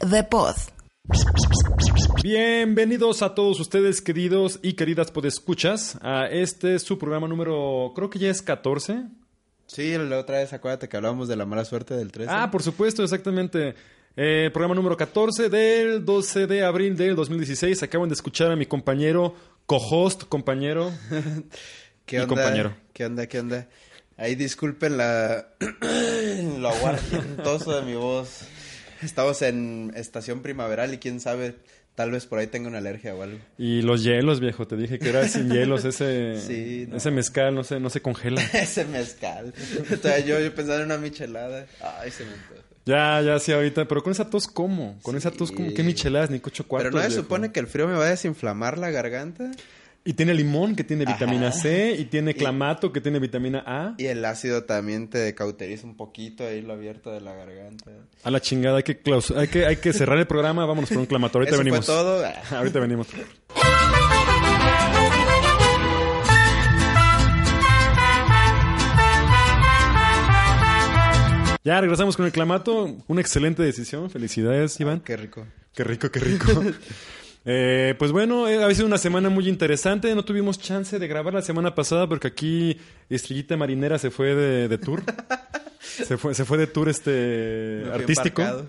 The Pod. Bienvenidos a todos ustedes, queridos y queridas podescuchas, a este su programa número, creo que ya es 14. Sí, la otra vez acuérdate que hablábamos de la mala suerte del 13. Ah, por supuesto, exactamente. Eh, programa número 14 del 12 de abril del 2016. Acaban de escuchar a mi compañero, co-host, compañero ¿Qué y onda? compañero. ¿Qué onda? ¿Qué onda? Ahí disculpen la... lo aguardentoso de mi voz. Estamos en estación primaveral y quién sabe, tal vez por ahí tenga una alergia o algo. Y los hielos, viejo, te dije que era sin hielos, ese, Sí, no. ese mezcal no se, no se congela. Ese mezcal. Entonces, yo, yo pensaba en una michelada. Ay, se me antoja. Ya, ya, sí, ahorita. Pero con esa tos, ¿cómo? Con esa tos, como ¿Qué micheladas ni cocho cuartos? Pero no se viejo? supone que el frío me va a desinflamar la garganta. Y tiene limón, que tiene vitamina Ajá. C, y tiene Y- clamato, que tiene vitamina A. Y el ácido también te cauteriza un poquito ahí lo abierto de la garganta. A la chingada, hay que, claus- hay que, hay que cerrar el programa. Vámonos por un clamato. Ahorita Eso venimos. fue todo. Ah. Ahorita venimos. Ya regresamos con el clamato. Una excelente decisión. Felicidades, Iván. Qué rico. Qué rico, qué rico. Eh, pues bueno, eh, ha sido una semana muy interesante. No tuvimos chance de grabar la semana pasada porque aquí Estrellita Marinera se fue de, de tour. se, fue, se fue de tour este Me artístico. embarcado.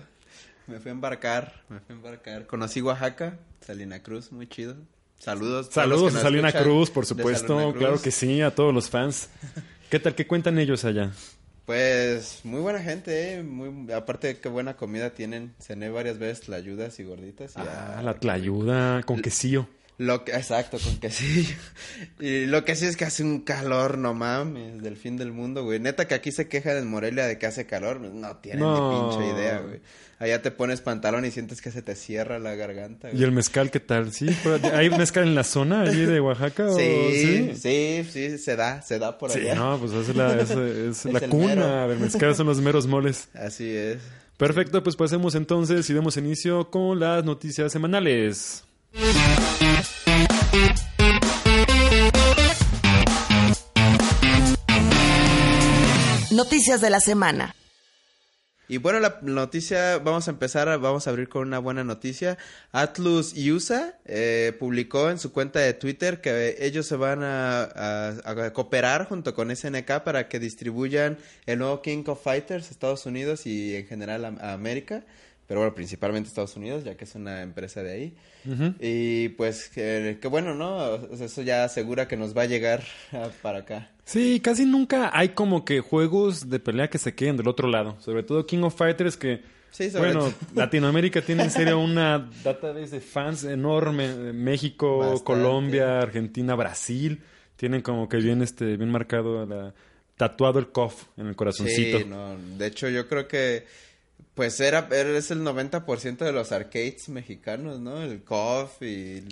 Me fui a embarcar, me fui a embarcar. Conocí Oaxaca, Salina Cruz, muy chido. Saludos. Saludos a Salina Cruz, por supuesto. Cruz. Claro que sí, a todos los fans. ¿Qué tal? ¿Qué cuentan ellos allá? Pues muy buena gente, ¿eh? Muy, aparte de qué buena comida tienen. Cené varias veces tlayudas y gorditas. Y Ah, la tlayuda con quesillo. Lo que, exacto, con quesillo. Y lo que sí es que hace un calor, no mames, del fin del mundo, güey. Neta que aquí se quejan en Morelia de que hace calor. No tienen No. ni pinche idea, güey. Allá te pones pantalón y sientes que se te cierra la garganta, ¿Y güey. el mezcal qué tal? ¿Sí? ¿Hay mezcal en la zona allí de Oaxaca? o- Sí, sí, sí, se da, se da por Sí, allá. no, pues es la, es, es la cuna del mezcal, son los meros moles. Así es. Perfecto, pues pasemos entonces y demos inicio con las noticias semanales. Noticias de la semana. Y bueno, la noticia, vamos a empezar, vamos a abrir con una buena noticia. Atlus USA eh, publicó en su cuenta de Twitter que ellos se van a, a- a cooperar junto con SNK para que distribuyan el nuevo King of Fighters a Estados Unidos y en general a, a América. Pero bueno, principalmente Estados Unidos, ya que es una empresa de ahí. Y pues, que, que bueno, ¿no? O sea, Eso ya asegura que nos va a llegar para acá. Sí, casi nunca hay como que juegos de pelea que se queden del otro lado. Sobre todo King of Fighters que... Sí, sobre Bueno. Latinoamérica tiene en serio una database de fans enorme. México, Bastante. Colombia, Argentina, Brasil. Tienen como que bien, este, bien marcado la, tatuado el COF en el corazoncito. Sí, no, de hecho yo creo que pues era, era- es el 90% de los arcades mexicanos, ¿no? El KOF y...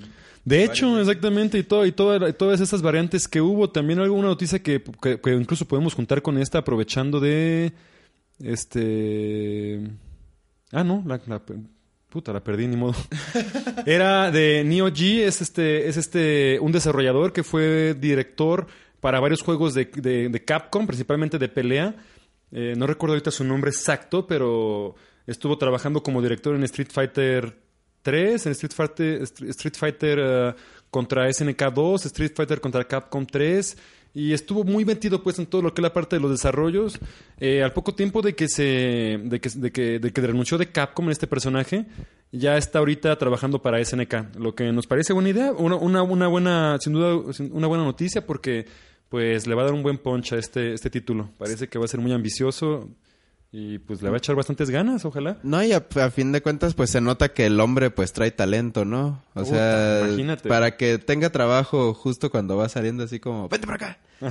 De hecho, varios- exactamente, y, todo, y toda- todas esas variantes que hubo, también alguna noticia que, que- que incluso podemos juntar con esta, aprovechando de este ah no, la, la- puta la perdí ni modo. Era de Neo G, es este, es este un desarrollador que fue director para varios juegos de, de- de Capcom, principalmente de pelea. Eh, no recuerdo ahorita su nombre exacto, pero estuvo trabajando como director en Street Fighter 3, en Street Fighter, Street Fighter eh, contra SNK 2, Street Fighter contra Capcom 3 y estuvo muy metido pues en todo lo que es la parte de los desarrollos. Eh, al poco tiempo de que se de que, de que, de que renunció de Capcom en este personaje, ya está ahorita trabajando para SNK, lo que nos parece buena idea, una, una, buena sin duda una buena noticia porque pues le va a dar un buen punch a este este título. Parece que va a ser muy ambicioso y pues le va a echar bastantes ganas, ojalá. No, y a, a fin de cuentas, pues se nota que el hombre pues trae talento, ¿no? O Puta, sea, imagínate. para que tenga trabajo justo cuando va saliendo así como, vete para acá.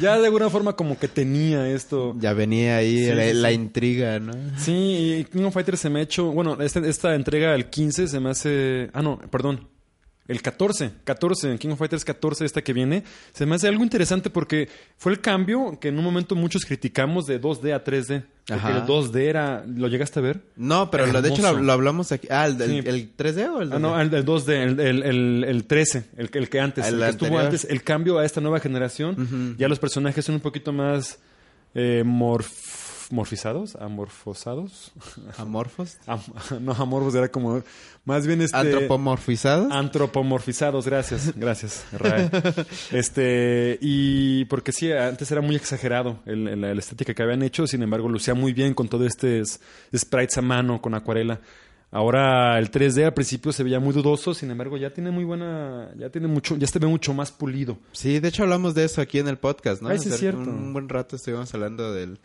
Ya de alguna forma como que tenía esto. Ya venía ahí Sí, la, sí, la intriga, ¿no? Sí, y King of Fighters se me ha hecho. Bueno, este- esta entrega, el 15, se me hace. Ah, no, perdón. El 14, 14, en King of Fighters 14, esta que viene, se me hace algo interesante porque fue el cambio que en un momento muchos criticamos de 2D a 3D. Porque Ajá. el 2D era. ¿Lo llegaste a ver? No, pero lo, de hecho lo, lo hablamos aquí. Ah, ¿el, Sí. el, el 3D o el 2D? Ah, no, el, el 2D, el, el, el, el 13, el, que- el que antes, El que estuvo antes, el cambio a esta nueva generación. Ya los personajes son un poquito más eh, morfizados, amorfosados. ¿Amorfos? Am- no, amorfos era como más bien este ¿Antropomorfizados? antropomorfizados, gracias, gracias, Rae. Este, y porque sí, antes era muy exagerado el, el- la estética que habían hecho, sin embargo, lucía muy bien con todo este sprites a mano, con acuarela. Ahora el 3D al principio se veía muy dudoso, sin embargo, ya tiene muy buena, ya tiene mucho, ya se ve mucho más pulido. Sí, de hecho hablamos de eso aquí en el podcast, ¿no? Sí, es cierto. Un buen rato estuvimos hablando del,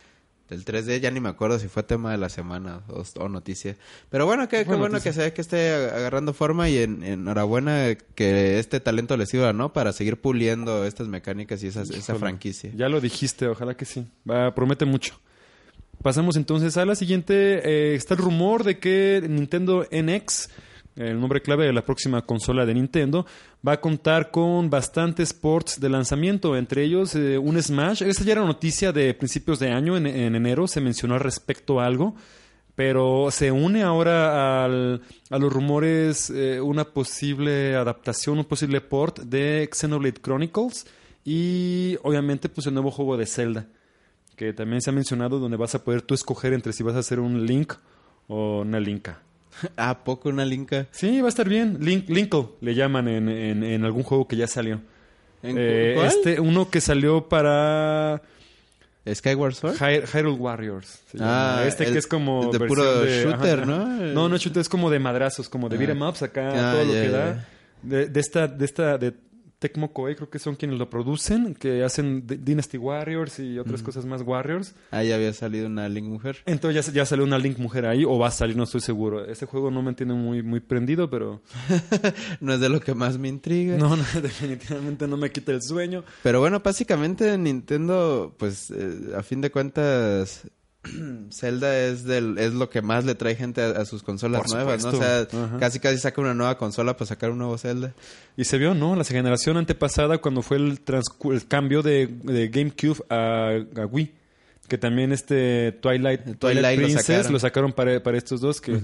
del 3D, ya ni me acuerdo si fue tema de la semana o, o noticia. Pero bueno, qué, bueno que se ve que esté ag- agarrando forma y en, enhorabuena que este talento le sirva, ¿no? Para seguir puliendo estas mecánicas y esas, esa franquicia. Ya lo dijiste, ojalá que sí. Va, promete mucho. Pasamos entonces a la siguiente. Eh, está el rumor de que Nintendo NX, el nombre clave de la próxima consola de Nintendo, va a contar con bastantes ports de lanzamiento, entre ellos eh, un Smash. Esta ya era noticia de principios de año, en, en enero se mencionó al respecto algo. Pero se une ahora a los rumores eh, una posible adaptación, un posible port de Xenoblade Chronicles y obviamente pues el nuevo juego de Zelda, que también se ha mencionado donde vas a poder tú escoger entre si vas a hacer un Link o una Linka. ¿A poco una linka? Sí, va a estar bien. Link, Linkle le llaman en, en- en algún juego que ya salió. ¿En cu- Eh, cuál? Este, uno que salió para ¿Skyward Sword? Hy- Hyrule Warriors. se llama. Ah, este el- que es como de puro de- shooter, ajá, ¿no? No, no shooter, es como de madrazos, como de Ah. beat 'em ups acá, Ah, todo lo que da. De, de esta, de esta, de Tecmo Koei, creo que son quienes lo producen, que hacen D- Dynasty Warriors y otras cosas más Warriors. Ah, ya había salido una Link mujer. Entonces ya, ya salió una Link mujer ahí, o va a salir, no estoy seguro. Este juego no me tiene muy, muy prendido, pero no es de lo que más me intriga. no, no, definitivamente no me quita el sueño. Pero bueno, básicamente Nintendo, pues eh, a fin de cuentas, Zelda es del es lo que más le trae gente a, a sus consolas Por nuevas, ¿no? O sea. Ajá. casi casi saca una nueva consola para sacar un nuevo Zelda. Y se vio, ¿no? La generación antepasada cuando fue el, el cambio de, de GameCube a, a Wii. Que también este Twilight, El Twilight, Twilight lo Princess sacaron. lo sacaron para, para estos dos. Que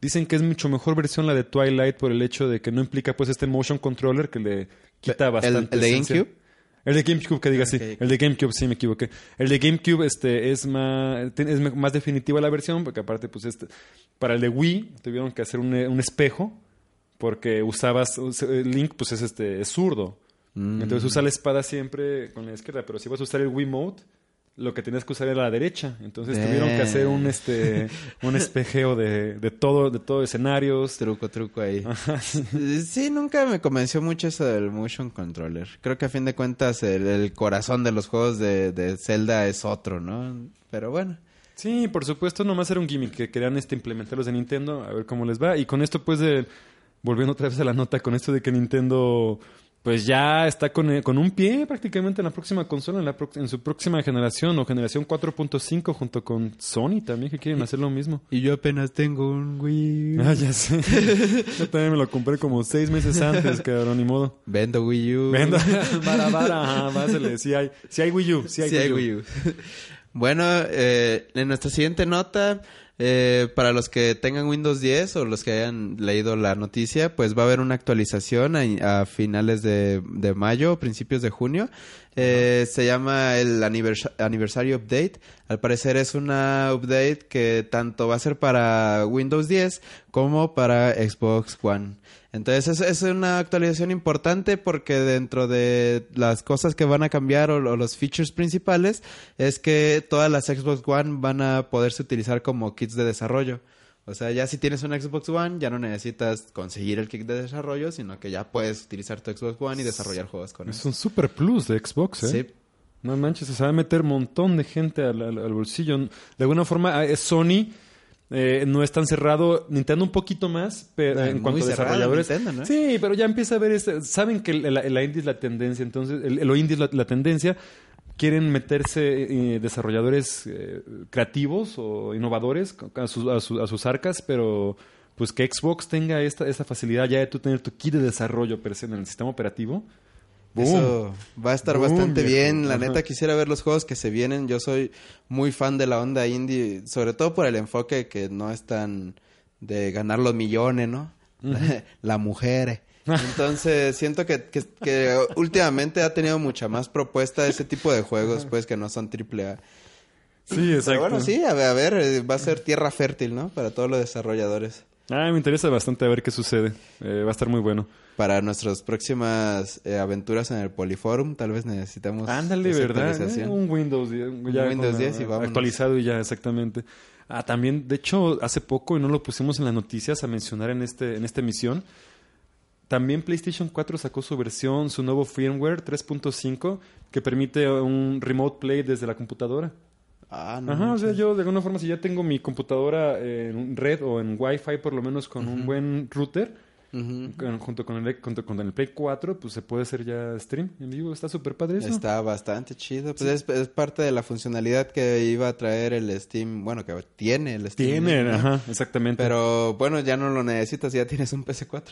dicen que es mucho mejor versión la de Twilight por el hecho de que no implica pues este motion controller que le quita ¿El- bastante el de esencia. GameCube? El de GameCube, que diga Ok, sí. ok. El de GameCube, sí, me equivoqué. El de GameCube este, es, más, es más definitiva la versión, porque aparte, pues, este, para el de Wii tuvieron que hacer un, un espejo, porque usabas, Link, pues, es, este, es zurdo. Mm. Entonces usa la espada siempre con la izquierda, pero si vas a usar el Wii Mode, lo que tenías que usar era la derecha. Entonces tuvieron que hacer un, este, un espejeo de, de todo, de todo escenarios. Truco, truco ahí. Sí, nunca me convenció mucho eso del motion controller. Creo que a fin de cuentas el, el corazón de los juegos de, de Zelda es otro, ¿no? Pero bueno. Sí, por supuesto, nomás era un gimmick que querían este, implementarlos de Nintendo, a ver cómo les va. Y con esto, pues, de, volviendo otra vez a la nota, con esto de que Nintendo, pues ya está con, eh, con un pie prácticamente en la próxima consola, en, la pro- en su próxima generación o generación 4.5, junto con Sony también, que quieren hacer lo mismo. Y yo apenas tengo un Wii. Ah, ya sé. Yo también me lo compré como seis meses antes, cabrón, ni modo. Vendo Wii U. Venda, vara, vara, pásale. Sí hay, sí hay Wii U, sí hay, Sí, Wii, hay U. Wii U. bueno, eh, en nuestra siguiente nota, eh, para los que tengan Windows 10 o los que hayan leído la noticia, pues va a haber una actualización a, a finales de, de mayo, principios de junio. Eh, se llama el anivers- Anniversary Update. Al parecer es una update que tanto va a ser para Windows 10 como para Xbox One. Entonces es, es una actualización importante porque dentro de las cosas que van a cambiar o, o los features principales es que todas las Xbox One van a poderse utilizar como kits de desarrollo. O sea, ya si tienes un Xbox One ya no necesitas conseguir el kit de desarrollo, sino que ya puedes utilizar tu Xbox One y desarrollar juegos con Es eso. un super plus de Xbox, ¿eh? Sí. No manches, se va a meter un montón de gente al, al- al bolsillo. De alguna forma, eh, Sony eh, no es tan cerrado. Nintendo un poquito más pero, Ah, en cuanto a desarrolladores. Nintendo, ¿no? Sí, pero ya empieza a ver... este- saben que la, la indie es la tendencia. Entonces, el, lo indie es la, la tendencia. Quieren meterse eh, desarrolladores eh, creativos o innovadores a, sus- a sus- a sus arcas, pero pues que Xbox tenga esta, esta facilidad ya de tú tener tu kit de desarrollo per se en el sistema operativo. ¡Boom! Eso va a estar Boom, bastante viejo. bien. La Ajá. neta quisiera ver los juegos que se vienen. Yo soy muy fan de la onda indie, sobre todo por el enfoque que no es tan de ganar los millones, ¿no? la mujer. Entonces siento que, que, que últimamente ha tenido mucha más propuesta ese tipo de juegos, pues que no son triple A. Sí, exacto. Pero bueno, sí, a ver, a ver, va a ser tierra fértil, ¿no? Para todos los desarrolladores. Ah, me interesa bastante a ver qué sucede. Eh, va a estar muy bueno. Para nuestras próximas eh, aventuras en el Polyforum, tal vez necesitamos Ándale, ¿verdad? Eh, un Windows, ya, ya Windows con, 10 y vámonos. Actualizado y ya, exactamente. Ah, también, de hecho, hace poco, y no lo pusimos en las noticias a mencionar en, este, en esta emisión, también PlayStation 4 sacó su versión, su nuevo firmware 3.5, que permite un remote play desde la computadora. Ah, no. Ajá, o sea, yo de alguna forma, si ya tengo mi computadora en red o en Wi-Fi, por lo menos con un buen router, con- junto, con el, junto con el Play 4, pues se puede hacer ya stream en vivo. Está súper padre eso. Está bastante chido. Pues es, es parte de la funcionalidad que iba a traer el Steam. Bueno, que tiene el Steam. Tiene, ¿no? ajá, exactamente. Pero bueno, ya no lo necesitas, ya tienes un PC4.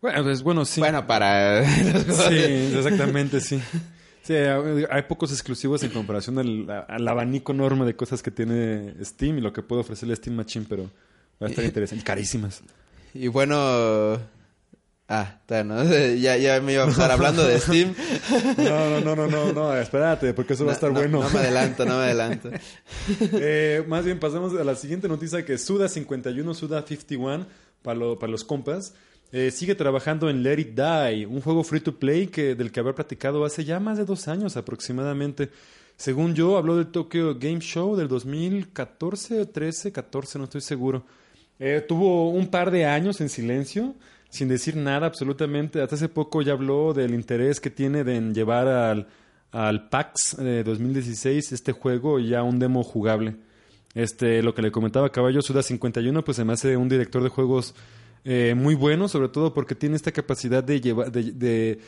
bueno, pues, bueno, sí. Bueno, para sí, exactamente, sí. Sí, hay pocos exclusivos en comparación al, al abanico enorme de cosas que tiene Steam y lo que puede ofrecer el Steam Machine, pero va a estar interesante. Y carísimas. Y bueno... Ah. Ya, ya me iba a estar hablando de Steam. No, no, no, no, no, no, espérate, porque eso va a estar No, bueno. No me adelanto, no me adelanto. Eh, más bien pasamos a la siguiente noticia que Suda 51, Suda 51 para, lo- para los compas. Eh, sigue trabajando en Let It Die, un juego free to play que, del que había platicado hace ya más de dos años aproximadamente. Según yo, habló del Tokyo Game Show del 2014, 13, 14, no estoy seguro. Eh, tuvo un par de años en silencio, sin decir nada absolutamente. Hasta hace poco ya habló del interés que tiene de en llevar al, al PAX de 2016 este juego y ya un demo jugable. Este, lo que le comentaba Caballo Suda 51, pues se me hace un director de juegos eh, muy bueno, sobre todo porque tiene esta capacidad de llevar, de, de-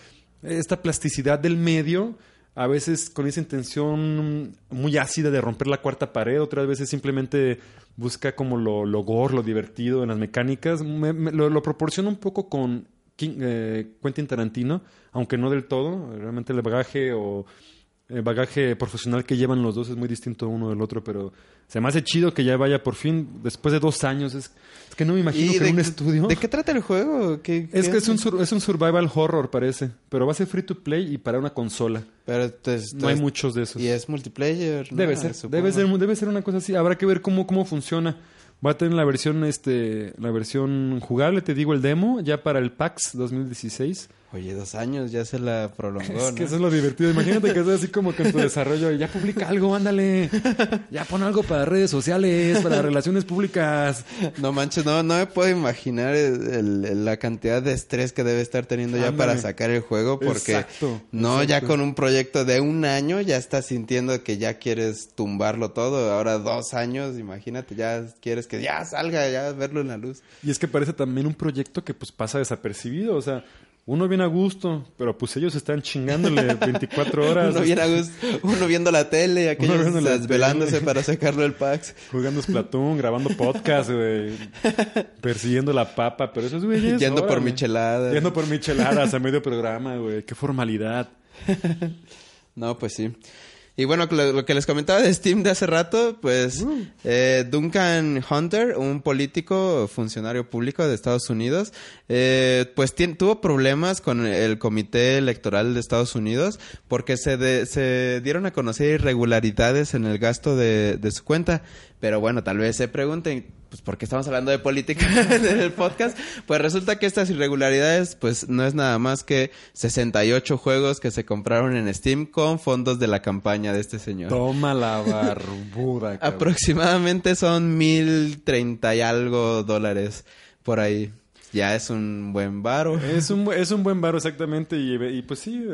esta plasticidad del medio, a veces con esa intención muy ácida de romper la cuarta pared, otras veces simplemente busca como lo, lo gore, lo divertido en las mecánicas. Me- me- lo, lo proporciona un poco con eh, Quentin Tarantino, aunque no del todo. Realmente el bagaje o el bagaje profesional que llevan los dos es muy distinto uno del otro, pero se me hace chido que ya vaya por fin, después de dos años. Es, es que no me imagino que en un estudio... ¿De qué trata el juego? ¿Qué, Es qué que es un, sur- es un survival horror, parece. Pero va a ser free to play y para una consola. Pero entonces- No hay entonces- muchos de esos. Y es multiplayer. ¿no? Debe ser, debe ser, debe ser una cosa así. Habrá que ver cómo, cómo funciona. Va a tener la versión, este, la versión jugable, te digo el demo, ya para el PAX 2016. Oye, dos años ya se la prolongó, Es que ¿no? eso es lo divertido. Imagínate que estás así como que en tu desarrollo ya publica algo, ándale. Ya pon algo para redes sociales, para relaciones públicas. No manches, no, no me puedo imaginar el- el- la cantidad de estrés que debe estar teniendo ya para sacar el juego porque Exacto, no, ya con un proyecto de un año ya estás sintiendo que ya quieres tumbarlo todo. Ahora dos años, imagínate, ya quieres que ya salga, ya verlo en la luz. Y es que parece también un proyecto que pues pasa desapercibido. O sea, uno viene a gusto, pero pues ellos están chingándole 24 horas. Uno, bien a gusto, uno viendo la tele y aquellos desvelándose tele. para sacarlo del PAX. Jugando Splatoon, grabando podcast, güey. Persiguiendo la papa, pero eso es, güey. Yendo por micheladas. Yendo por micheladas a medio programa, güey. Qué formalidad. No, pues sí. Y bueno, lo, lo que les comentaba de Steam de hace rato, pues eh, Duncan Hunter, un político, funcionario público de Estados Unidos, eh, pues tuvo problemas con el Comité Electoral de Estados Unidos porque se, de- se dieron a conocer irregularidades en el gasto de, de su cuenta. Pero bueno, tal vez se pregunten, pues, ¿por qué estamos hablando de política en el podcast? Pues resulta que estas irregularidades, pues, no es nada más que 68 juegos que se compraron en Steam con fondos de la campaña de este señor. Toma la barbuda. Aproximadamente son mil treinta y algo dólares por ahí. Ya es un buen varo. Es un, es un buen varo, exactamente. Y, y, pues sí,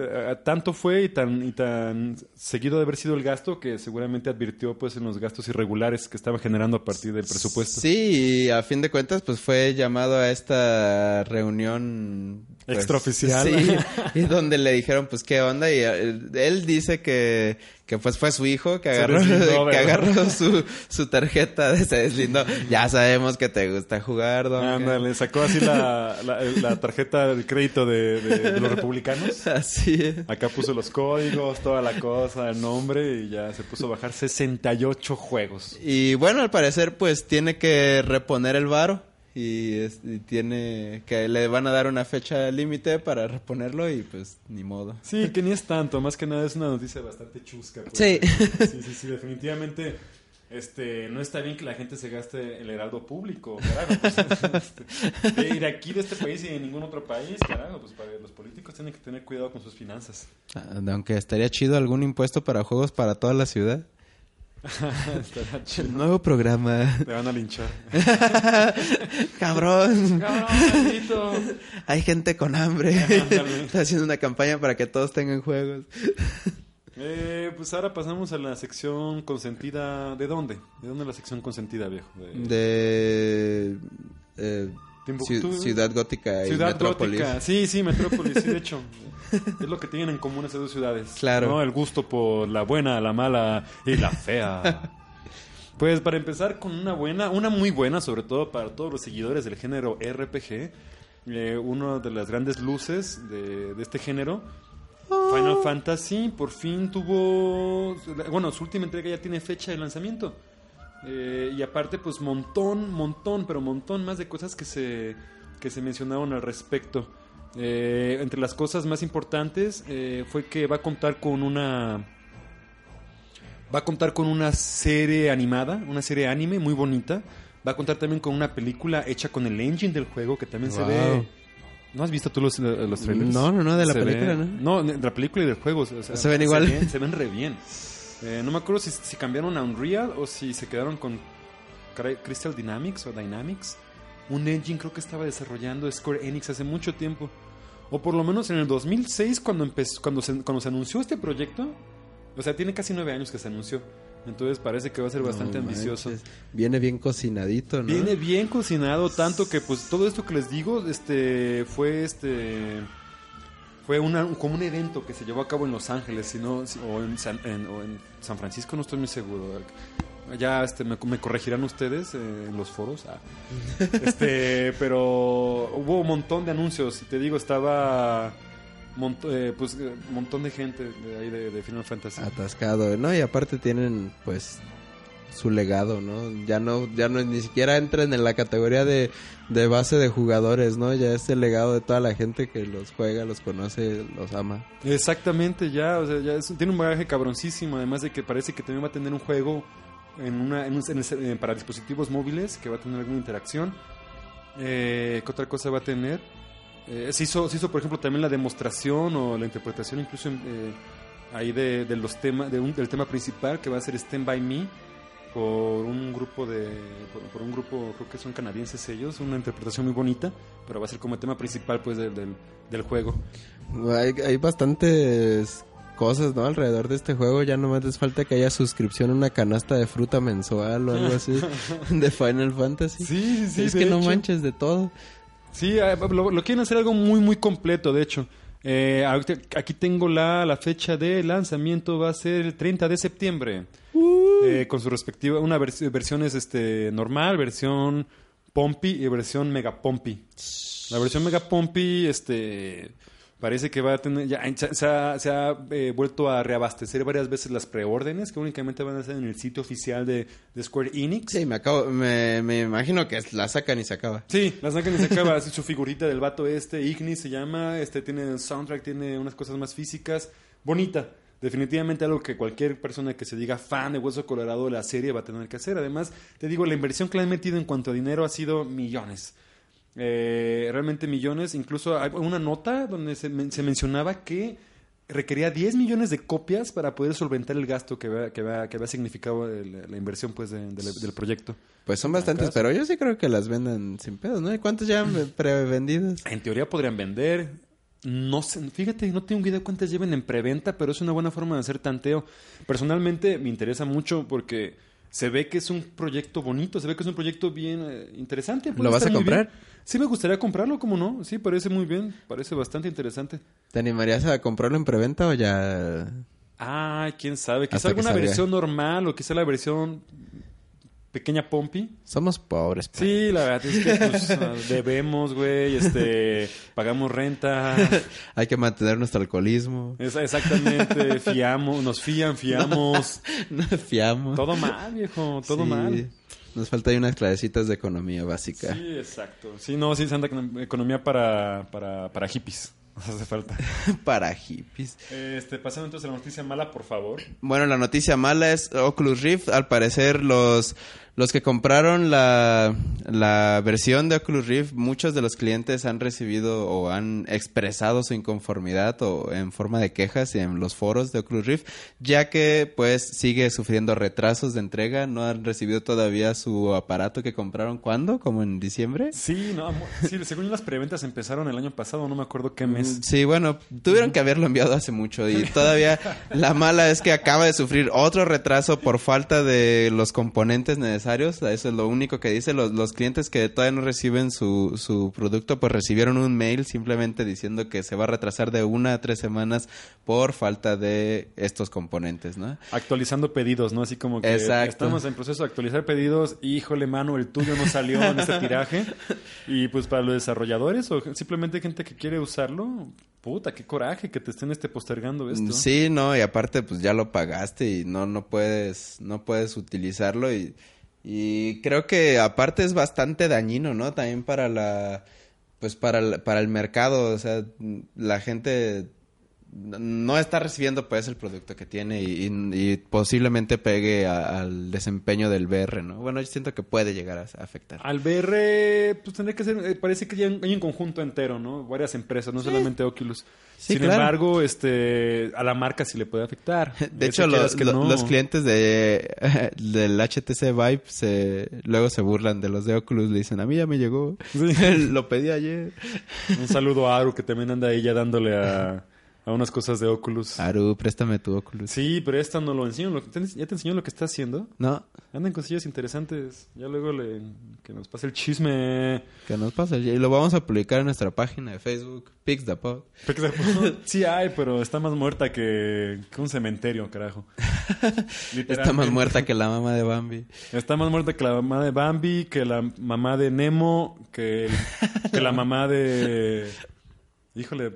tanto fue y tan, y tan seguido de haber sido el gasto que seguramente advirtió pues en los gastos irregulares que estaba generando a partir del presupuesto. Sí, y a fin de cuentas, pues fue llamado a esta reunión pues, Extraoficial. Sí, y donde le dijeron, pues, ¿qué onda? Y eh, él dice que, que pues fue su hijo que agarró, deslindó, que agarró su, su tarjeta de se deslindó. Ya sabemos que te gusta jugar, don. Ándale, sacó así la, la, la tarjeta de crédito de, de- de los republicanos. Así es. Acá puso los códigos, toda la cosa, el nombre y ya se puso a bajar 68 juegos. Y bueno, al parecer, pues, tiene que reponer el varo. Y, es- y tiene que le van a dar una fecha límite para reponerlo y pues ni modo. Sí, que ni es tanto, más que nada es una noticia bastante chusca. pues. Sí. Sí, sí, sí, definitivamente. Este, no está bien que la gente se gaste el heraldo público, carajo. Pues, este, de ir aquí de este país y de ningún otro país, carajo. Pues para los políticos tienen que tener cuidado con sus finanzas. Ah, Aunque estaría chido algún impuesto para juegos para toda la ciudad. Chido. Nuevo programa. Te van a linchar. Cabrón. Cabrón, maldito. Hay gente con hambre. Está haciendo una campaña para que todos tengan juegos. Eh, pues ahora pasamos a la sección consentida. ¿De dónde? ¿De dónde la sección consentida, viejo? De, De eh, Ciudad Gótica y Ciudad Metrópolis. Gótica. Sí, sí, Metrópolis, sí, de hecho. Es lo que tienen en común esas dos ciudades. Claro. ¿no? El gusto por la buena, la mala y la fea. Pues para empezar con una buena, una muy buena, sobre todo para todos los seguidores del género RPG, eh, una de las grandes luces de, de este género, Final Fantasy, por fin tuvo, bueno, su última entrega ya tiene fecha de lanzamiento. Eh, y aparte, pues montón, montón, pero montón más de cosas que se, que se mencionaron al respecto. Eh, entre las cosas más importantes eh, fue que va a contar con una va a contar con una serie animada, una serie anime muy bonita. Va a contar también con una película hecha con el engine del juego que también se ve. ¿No has visto tú los, los trailers? No, no, no, de la Se película, ve- ¿no? No, de la película y del juego. o sea, Se ven igual. ven- se ven re bien. Eh, no me acuerdo si, si cambiaron a Unreal o si se quedaron con Cry- Crystal Dynamics o Dynamics. Un engine creo que estaba desarrollando Square Enix hace mucho tiempo. O por lo menos en el 2006 cuando, empezó, cuando, se, cuando se anunció este proyecto. O sea, tiene casi nueve años que se anunció. Entonces parece que va a ser bastante No ambicioso. Viene bien cocinadito, ¿no? Viene bien cocinado, tanto que pues todo esto que les digo, este, fue este, fue una, como un evento que se llevó a cabo en Los Ángeles, si no, si- o, en San, en- o en San Francisco, no estoy muy seguro. Ya este, me, me corregirán ustedes eh, en los foros. Ah. Este, pero hubo un montón de anuncios. Y te digo, estaba monto- eh, pues, eh, un montón de gente de ahí de, de Final Fantasy. Atascado, ¿no? Y aparte tienen, pues, su legado, ¿no? Ya no, ya no, ni siquiera entran en la categoría de, de base de jugadores, ¿no? Ya es el legado de toda la gente que los juega, los conoce, los ama. Exactamente, ya, o sea, ya es- tiene un bagaje cabroncísimo, además de que parece que también va a tener un juego en una, en un- en el- para dispositivos móviles, que va a tener alguna interacción. Eh, ¿Qué otra cosa va a tener? Eh, se, hizo, se hizo, por ejemplo, también la demostración o la interpretación incluso eh, ahí de, los temas, del tema principal, que va a ser Stand By Me, por un grupo de, por, por un grupo, creo que son canadienses ellos, una interpretación muy bonita, pero va a ser como el tema principal pues del, del, del juego. Hay, hay bastantes cosas, ¿no? Alrededor de este juego, ya nomás les falta que haya suscripción a una canasta de fruta mensual o algo así de Final Fantasy. Sí, sí, es de que no manches de todo. Sí, eh, lo, lo quieren hacer algo muy, muy completo, de hecho. Eh, aquí tengo la, la fecha de lanzamiento, va a ser el 30 de septiembre. Eh, con su respectiva, una vers- versiones este, normal, versión Pompi y versión Mega Pompi. La versión Mega Pompi, este, parece que va a tener, ya, se, ha, se ha, eh, vuelto a reabastecer varias veces las preórdenes, que únicamente van a ser en el sitio oficial de, de Square Enix. Sí, me acabo, me, me imagino que la sacan y se acaba. Sí, la sacan y se acaba su figurita del vato este, Ignis se llama, este tiene soundtrack, tiene unas cosas más físicas, bonita. Definitivamente algo que cualquier persona que se diga fan de Hueso Colorado de la serie va a tener que hacer. Además, te digo, la inversión que le han metido en cuanto a dinero ha sido millones. Eh, realmente millones. Incluso hay una nota donde se, men- se mencionaba que requería 10 millones de copias para poder solventar el gasto que había, que había, que había significado el- la inversión pues, de- de la- del proyecto. Pues son bastantes, pero yo sí creo que las vendan sin pedos, ¿no? ¿Y cuántas ya prevendidas? En teoría podrían vender. No sé, fíjate, no tengo idea cuántas lleven en preventa, pero es una buena forma de hacer tanteo. Personalmente me interesa mucho porque se ve que es un proyecto bonito, se ve que es un proyecto bien eh, interesante. puede ¿Lo vas a bien. comprar? Sí, me gustaría comprarlo, ¿cómo no? Sí, parece muy bien, parece bastante interesante. ¿Te animarías a comprarlo en preventa o ya...? Ah, quién sabe, quizá Hasta alguna versión normal o quizá la versión pequeña Pompi. Somos pobres. pa. Sí, la verdad es que pues, debemos, güey, este, pagamos renta. Hay que mantener nuestro alcoholismo. Es- exactamente, fiamos, nos fían, fiamos. Fiamos. Todo mal, viejo, todo Sí. mal. Nos falta ahí unas clasecitas de economía básica. Sí, exacto. Sí, no, sí, Santa Economía para, para, para hippies. Nos hace falta. para hippies. Este, pasando entonces a la noticia mala, por favor. Bueno, la noticia mala es Oculus Rift. Al parecer, los, los que compraron la, la versión de Oculus Rift, muchos de los clientes han recibido o han expresado su inconformidad o en forma de quejas en los foros de Oculus Rift, ya que pues sigue sufriendo retrasos de entrega. No han recibido todavía su aparato que compraron. ¿Cuándo? ¿Como en diciembre? Sí, no, sí, según las preventas empezaron el año pasado, no me acuerdo qué mes. Sí, bueno, tuvieron que haberlo enviado hace mucho y todavía la mala es que acaba de sufrir otro retraso por falta de los componentes necesarios. Eso es lo único que dice. Los, los clientes que todavía no reciben su, su producto, pues recibieron un mail simplemente diciendo que se va a retrasar de una a tres semanas por falta de estos componentes, ¿no? Actualizando pedidos, ¿no? Así como que Exacto. estamos en proceso de actualizar pedidos. Híjole, mano, el tuyo no salió en este tiraje. Y pues para los desarrolladores o simplemente gente que quiere usarlo, puta, qué coraje que te estén este postergando esto. Sí, no, y aparte pues ya lo pagaste y no no puedes no puedes utilizarlo y y creo que aparte es bastante dañino, ¿no? También para la pues para el, para el mercado, o sea, la gente no está recibiendo pues el producto que tiene y, y- y posiblemente pegue a- al desempeño del VR, ¿no? Bueno, yo siento que puede llegar a, a afectar. Al VR, pues tendría que ser, eh, parece que ya hay un conjunto entero, ¿no? Varias empresas, no solamente Oculus. Sí, Sin claro. embargo, este, a la marca sí le puede afectar. De hecho, lo- quieras que lo- no. los clientes de del HTC Vive se, luego se burlan de los de Oculus. Le dicen, a mí ya me llegó. Sí. lo pedí ayer. Un saludo a Aru que también anda ahí ya dándole a, a unas cosas de Oculus. Aru, préstame tu Oculus. Sí, pero esta no lo enseño. Lo- ¿te- ¿Ya te enseñó lo que está haciendo? No, Andan cosillas interesantes. Ya luego le, que nos pase el chisme. que nos pasa. Y lo vamos a publicar en nuestra página de Facebook, Pix the Pod. Sí hay, pero está más muerta que, que un cementerio, carajo. Está más muerta que la mamá de Bambi. Está más muerta que la mamá de Bambi, que la mamá de Nemo, que, el- que la mamá de... Híjole,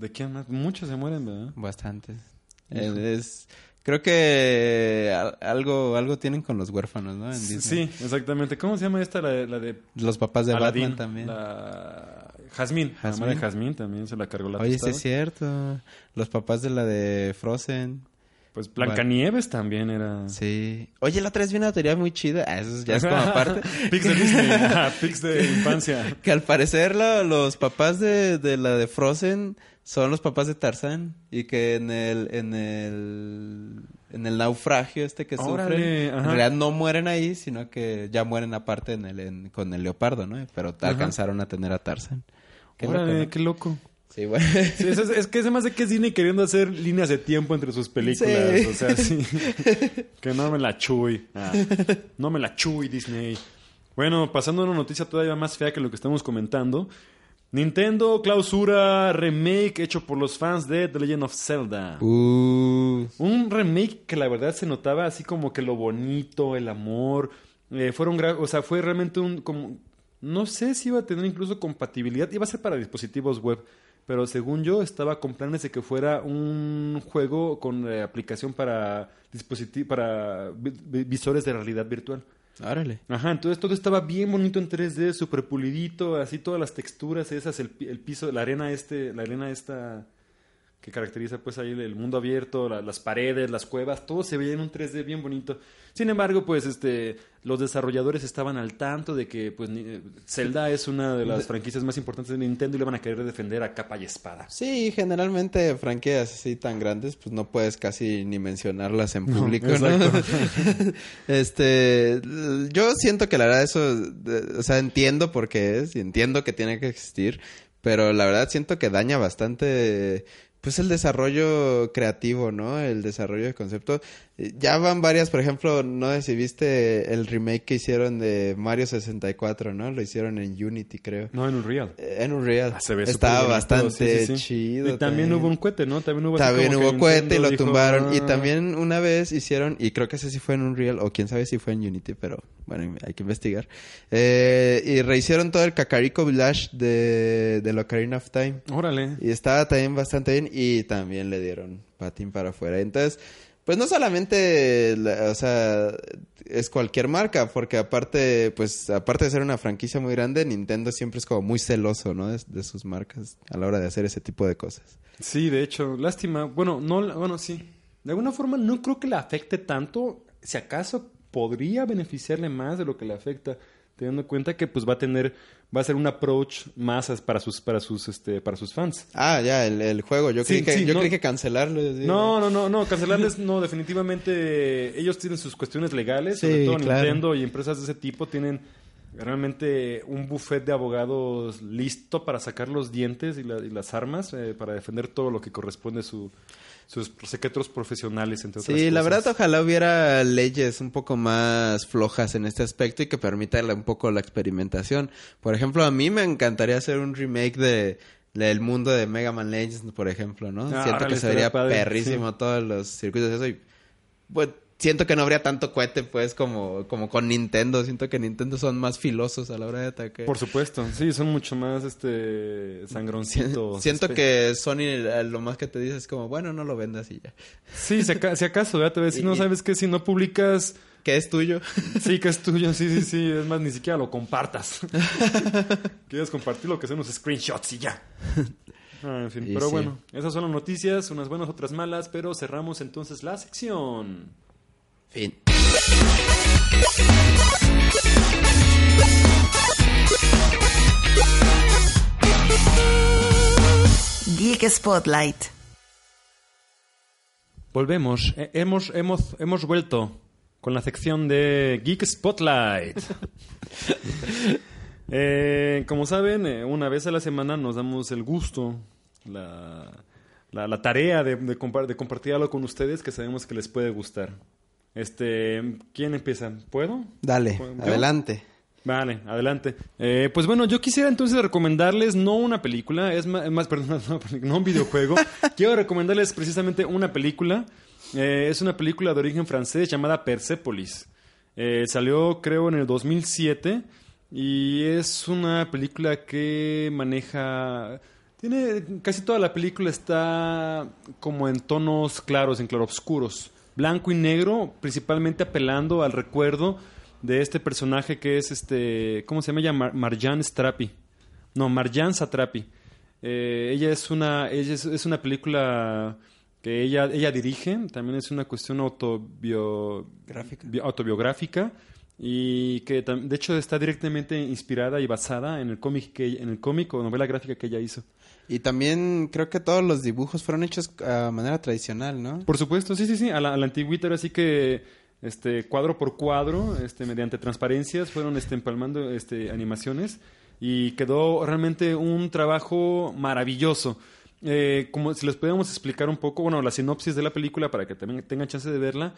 ¿de quién más? Muchos se mueren, ¿verdad? Bastante. Eh, es, creo que al- algo, algo tienen con los huérfanos, ¿no? En. Sí, exactamente. ¿Cómo se llama esta? La, de- la de Los papás de Aladdin, Batman también. La... Jazmín. La mamá de Jazmín también se la cargó la Oye, sí es cierto. Los papás de la de Frozen. Pues Blancanieves también era... Sí. Oye, la otra vez vi una teoría muy chida. Ah, eso ya es como aparte. Pics de Disney. Ajá, Pics de infancia. que al parecer la- los papás de, de la de Frozen son los papás de Tarzán. Y que en el, en el, en el naufragio este que sufren, en realidad no mueren ahí, sino que ya mueren aparte en el, en- con el leopardo, ¿no? Pero alcanzaron a tener a Tarzán. Qué loco, Órale, ¿no? qué loco. Sí, bueno. Sí, es, es que se me hace que es Disney queriendo hacer líneas de tiempo entre sus películas. Sí. O sea, sí. que no me la chuy. Ah, no me la chuy, Disney. Bueno, pasando a una noticia todavía más fea que lo que estamos comentando. Nintendo clausura remake hecho por los fans de The Legend of Zelda. Uh, Un remake que la verdad se notaba así como que lo bonito, el amor. eh, fueron, o sea, fue realmente un como no sé si iba a tener incluso compatibilidad, iba a ser para dispositivos web, pero según yo estaba con planes de que fuera un juego con eh, aplicación para dispositivos para vi- vi- visores de realidad virtual. órale. Ajá, entonces todo estaba bien bonito en 3D, súper pulidito, así todas las texturas esas, el, el piso, la arena este, la arena esta que caracteriza pues ahí el mundo abierto, la- las paredes, las cuevas, todo se veía en un 3D bien bonito. Sin embargo, pues este los desarrolladores estaban al tanto de que pues eh, Zelda es una de las franquicias más importantes de Nintendo y le van a querer defender a capa y espada. Sí, generalmente franquicias así tan grandes, pues no puedes casi ni mencionarlas en público, ¿no? este, yo siento que la verdad eso, o sea, entiendo por qué es y entiendo que tiene que existir, pero la verdad siento que daña bastante, pues el desarrollo creativo, ¿no? El desarrollo de conceptos. Ya van varias, por ejemplo, no sé si viste el remake que hicieron de Mario 64, ¿no? Lo hicieron en Unity, creo. No, en Unreal. Eh, En Unreal. Ah, se ve Estaba bastante sí, sí, sí. chido. Y también hubo un cohete, ¿no? También hubo También hubo cohete y lo dijo, tumbaron. Y "Ah". también una vez hicieron, y creo que ese sí fue en Unreal, o quién sabe si fue en Unity, pero bueno, hay que investigar. Eh, y rehicieron todo el Kakariko Village de, de Ocarina of Time. Órale. Y estaba también bastante bien y también le dieron patín para afuera. Entonces, Pues no solamente, la- o sea, es cualquier marca, porque aparte, pues, aparte de ser una franquicia muy grande, Nintendo siempre es como muy celoso, ¿no? De, de sus marcas a la hora de hacer ese tipo de cosas. Sí, de hecho, lástima. Bueno, no, bueno, sí. De alguna forma no creo que le afecte tanto. Si acaso podría beneficiarle más de lo que le afecta, teniendo en cuenta que pues va a tener, va a ser un approach más para sus, para sus, este, para sus fans. Ah, ya, el, el juego. Yo, Sí, creí, que, sí, yo no- creí que cancelarlo. digo. No, no, no, no, cancelarles, no, definitivamente ellos tienen sus cuestiones legales, sobre Sí, todo claro. Nintendo y empresas de ese tipo tienen realmente un buffet de abogados listo para sacar los dientes y, la- y las armas eh, para defender todo lo que corresponde a su, sus secretos profesionales, entre otras Sí, la verdad ojalá hubiera leyes un poco más flojas en este aspecto y que permitan un poco la experimentación. Por ejemplo, a mí me encantaría hacer un remake de del mundo de Mega Man Legends, por ejemplo, ¿no? Ah, siento que se vería padre, perrísimo todos los circuitos de eso y pues siento que no habría tanto cohete pues como como con Nintendo, siento que Nintendo son más filosos a la hora de atacar. Por supuesto, sí, son mucho más este sangroncitos. Siento Espe- que Sony lo más que te dice es como, bueno, no lo vendas y ya. Sí, si, aca- si acaso, ya te a decir, no sabes que si no publicas, Que es tuyo. sí que es tuyo, sí, sí, sí, es más, ni siquiera lo compartas. Quieres compartirlo, que sean unos screenshots y ya. Ah, en fin, Y pero sí. bueno, esas son las noticias, unas buenas, otras malas, pero cerramos entonces la sección. Fin. Geek Spotlight. Volvemos, Eh, hemos, hemos, hemos vuelto con la sección de Geek Spotlight. Eh, como saben, eh, una vez a la semana nos damos el gusto, la, la, la tarea de, de, compa- de compartir algo con ustedes que sabemos que les puede gustar. Este, ¿quién empieza? ¿Puedo? Dale, ¿Yo? adelante. Vale, adelante. Eh, pues bueno, yo quisiera entonces recomendarles no una película, es más, más perdón, no, no un videojuego. Quiero recomendarles precisamente una película. Eh, es una película de origen francés llamada Persepolis. Eh, salió creo en el 2007 y es una película que maneja... Tiene, casi toda la película está como en tonos claros, en claroscuros, blanco y negro, principalmente apelando al recuerdo de este personaje que es este, ¿cómo se llama? Mar- Marjan Strapi. No, Marjan Satrapi. Eh, ella es una, ella es, es una película que ella, ella dirige, también es una cuestión autobiográfica, autobiográfica y que de hecho está directamente inspirada y basada en el cómic que en el cómic o novela gráfica que ella hizo. Y también creo que todos los dibujos fueron hechos a manera tradicional, ¿no? Por supuesto, sí, sí, sí, a la, a la antigüita así que este cuadro por cuadro, este mediante transparencias fueron este empalmando este animaciones y quedó realmente un trabajo maravilloso. Eh, como si les pudiéramos explicar un poco, bueno, la sinopsis de la película para que también tengan chance de verla,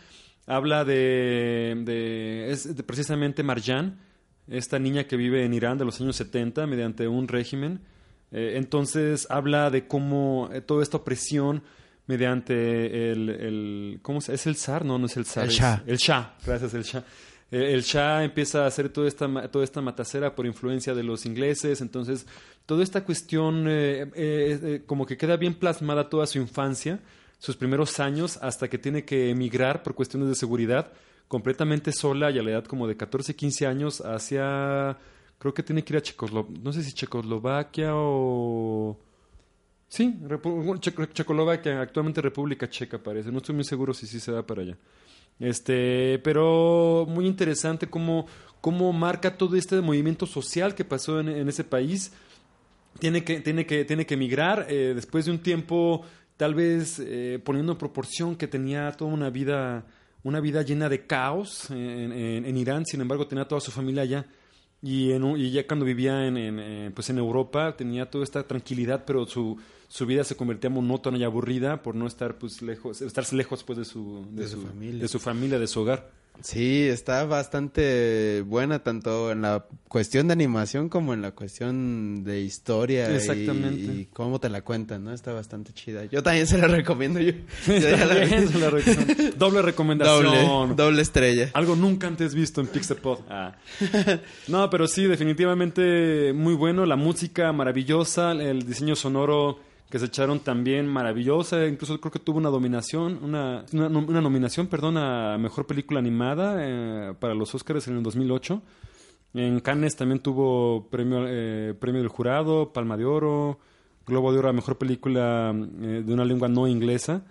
habla de, de es de precisamente Marjan, esta niña que vive en Irán de los años 70 mediante un régimen. Eh, entonces habla de cómo eh, toda esta opresión mediante el, el ¿cómo se, es el zar? No, no es el zar. El es- Shah. el Shah, gracias, el Shah. Eh, el Shah empieza a hacer toda esta, toda esta matacera por influencia de los ingleses, entonces toda esta cuestión eh, eh, eh, como que queda bien plasmada toda su infancia, sus primeros años, hasta que tiene que emigrar por cuestiones de seguridad, completamente sola y a la edad como de 14, 15 años hacia, creo que tiene que ir a Checoslovaquia, no sé si Checoslovaquia o... Sí, Repu- Che- Checoslovaquia, actualmente República Checa parece, no estoy muy seguro si sí se va para allá. Este, pero muy interesante cómo, cómo marca todo este movimiento social que pasó en, ese país. Tiene que, tiene que, tiene que emigrar eh, después de un tiempo, tal vez eh, poniendo en proporción que tenía toda una vida, una vida llena de caos en Irán, sin embargo tenía toda su familia allá. Y, en y ya cuando vivía en, en, eh, pues en Europa tenía toda esta tranquilidad, pero su, su vida se convertía monótona y aburrida por no estar pues lejos, estarse lejos pues de su, de, De su su, familia. de su familia, de su hogar. Sí, está bastante buena tanto en la cuestión de animación como en la cuestión de historia y- Exactamente. y, cómo te la cuentan, ¿no? Está bastante chida. Yo también se la recomiendo. Yo, Está la recomendación. Doble recomendación. doble, doble estrella. Algo nunca antes visto en Pixelpod. Ah. No, pero sí, definitivamente muy bueno. La música maravillosa, el diseño sonoro que se echaron también maravillosa, incluso creo que tuvo una dominación, una, una, nominación, perdón, a Mejor Película Animada eh, para los Oscars en el 2008. En Cannes también tuvo premio, eh, premio del jurado, Palma de Oro, Globo de Oro a Mejor Película eh, de una lengua no inglesa.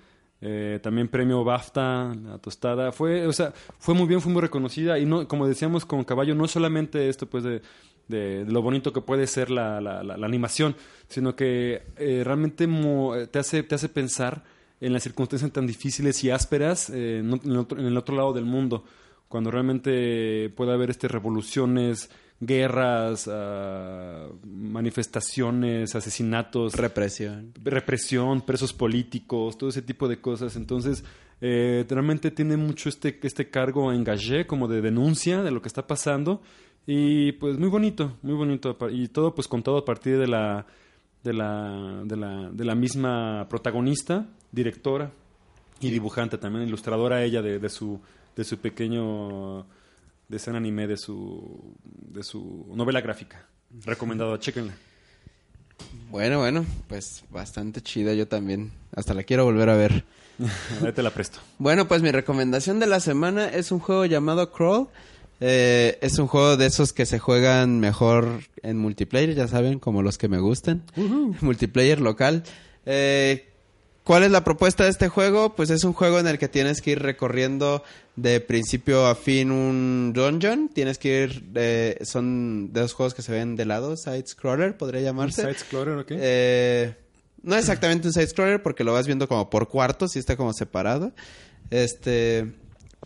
También premio BAFTA, la tostada. Fue, o sea, fue muy bien, fue muy reconocida. Y no, como decíamos con Caballo, no solamente esto pues de, de, de lo bonito que puede ser la, la, la, la animación, sino que eh, realmente mo- te, hace, te hace pensar en las circunstancias tan difíciles y ásperas eh, en, el otro, en el otro lado del mundo, cuando realmente puede haber este, revoluciones, guerras, ah, manifestaciones, asesinatos, Represión. represión, presos políticos, todo ese tipo de cosas. Entonces, eh, realmente tiene mucho este, este cargo engagé, como de denuncia de lo que está pasando. Y pues muy bonito, muy bonito. Y todo pues contado a partir de la, de la, de la, de la misma protagonista, directora y dibujante también, ilustradora ella de, de su, de su pequeño, de ese anime, de su, de su novela gráfica. Recomendado, chéquenla. Bueno, bueno, pues bastante chida yo también. Hasta la quiero volver a ver. Ahí te la presto. Bueno, pues mi recomendación de la semana es un juego llamado Crawl. Eh, es un juego de esos que se juegan mejor en multiplayer, ya saben, como los que me gustan. Multiplayer local. Eh, ¿Cuál es la propuesta de este juego? Pues es un juego en el que tienes que ir recorriendo de principio a fin un dungeon. Tienes que ir, eh, son de los juegos que se ven de lado, side scroller podría llamarse. Side Explorer, ¿ok? Eh, no exactamente un side scroller porque lo vas viendo como por cuartos y está como separado. Este,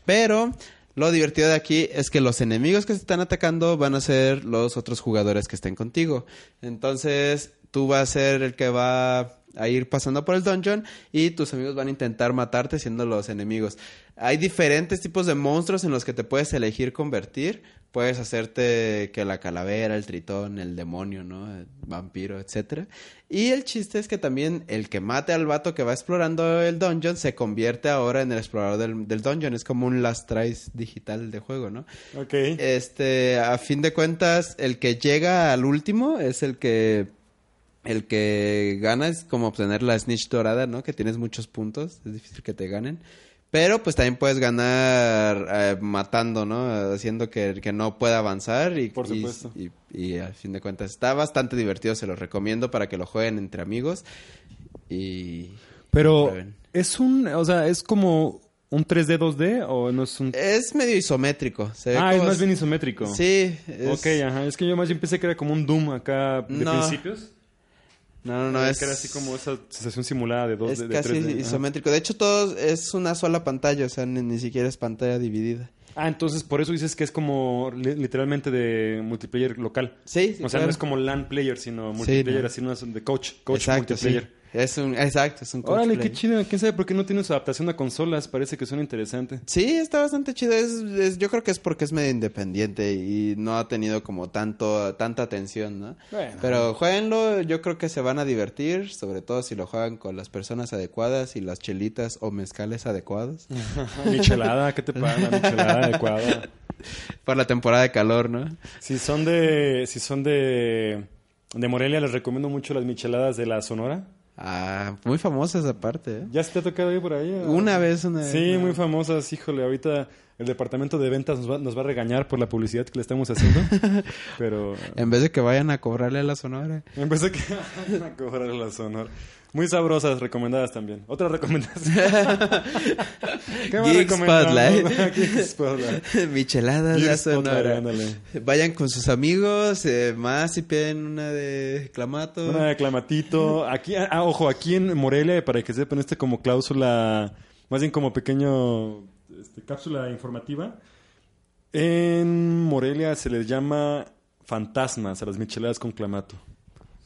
pero lo divertido de aquí es que los enemigos que se están atacando van a ser los otros jugadores que estén contigo. Entonces, tú vas a ser el que va a ir pasando por el dungeon y tus amigos van a intentar matarte siendo los enemigos. Hay diferentes tipos de monstruos en los que te puedes elegir convertir. Puedes hacerte que la calavera, el tritón, el demonio, ¿no? El vampiro, etcétera. Y el chiste es que también el que mate al vato que va explorando el dungeon se convierte ahora en el explorador del, del dungeon. Es como un last tries digital de juego, ¿no? Ok. Este, a fin de cuentas, el que llega al último es el que el que gana es como obtener la snitch dorada, ¿no? Que tienes muchos puntos, es difícil que te ganen. Pero pues también puedes ganar eh, matando, ¿no? Haciendo que, que no pueda avanzar y, Por supuesto. Y, y a fin de cuentas está bastante divertido, se los recomiendo para que lo jueguen entre amigos y Pero es un, o sea, es como un 3D 2D o no es un Es medio isométrico. Se ve Ah, es más bien isométrico. Sí. es- Ok, ajá, es que yo más bien pensé que era como un Doom acá de No. principios. No, no, no, es... que era así como esa sensación simulada de 2 Es de, de casi 3D. ajá. isométrico. De hecho, todo es una sola pantalla, o sea, ni, ni siquiera es pantalla dividida. Ah, entonces por eso dices que es como li- literalmente de multiplayer local. Sí, sí, o sea, claro. no es como LAN player, sino multiplayer no. así no es de coach, coach exacto, sí. Es un, exacto, es un coach Órale, qué chido. ¿Quién sabe por qué no tiene su adaptación a consolas? Parece que suena interesante. Sí, está bastante chido. Es, es- yo creo que es porque es medio independiente y no ha tenido como tanto tanta atención, ¿no? Bueno. Pero jueguenlo, yo creo que se van a divertir, sobre todo si lo juegan con las personas adecuadas y las chelitas o mezcales adecuados. Michelada, ¿qué te pasa? Michelada adecuada. Por la temporada de calor, ¿no? Si son de, si son de, de Morelia, les recomiendo mucho las micheladas de la Sonora. Ah, muy famosa esa parte, ¿eh? ¿Ya se te ha tocado ir por ahí? o? Una vez, una vez. Sí, muy famosas. Híjole, ahorita el departamento de ventas nos va, nos va a regañar por la publicidad que le estamos haciendo. Pero En vez de que vayan a cobrarle a la sonora. empecé que a cobrar la Sonora. Muy sabrosas, recomendadas también. Otra recomendación. ¿Qué más Geek? Spotlight. Geek Spotlight. Micheladas Geek la sonora. Vayan con sus amigos, eh, más si piden una de clamato. Una de clamatito. Aquí, ah, ojo, aquí en Morelia, para que sepan, este como cláusula, más bien como pequeño este, cápsula informativa. En Morelia se les llama fantasmas a las micheladas con clamato.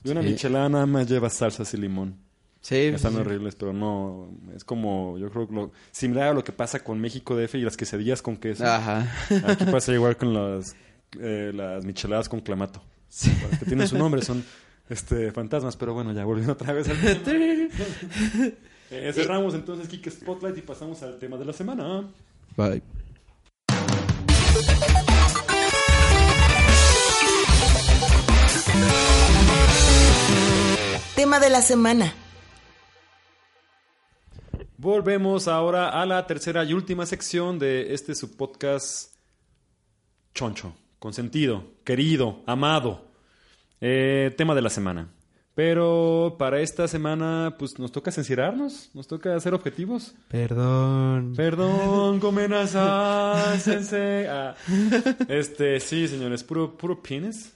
Y una Sí. michelada nada más lleva salsas y limón. Sí, Están sí. horribles, pero no. Es como, yo creo, lo, similar a lo que pasa con México DF y las quesadillas con queso. Ajá. Aquí pasa igual con las, eh, las micheladas con clamato. Sí. Que tienen su nombre, son este fantasmas, pero bueno, ya volviendo otra vez al tema. Eh, cerramos entonces Kike Spotlight y pasamos al tema de la semana. Bye. Tema de la semana. Volvemos ahora a la tercera y última sección de este subpodcast choncho, consentido, querido, amado. Eh, tema de la semana. Pero para esta semana, pues nos toca sincerarnos, nos toca hacer objetivos. Perdón. Perdón, Gomenazai, sensei. Ah, este, sí, señores, puro, puro pines.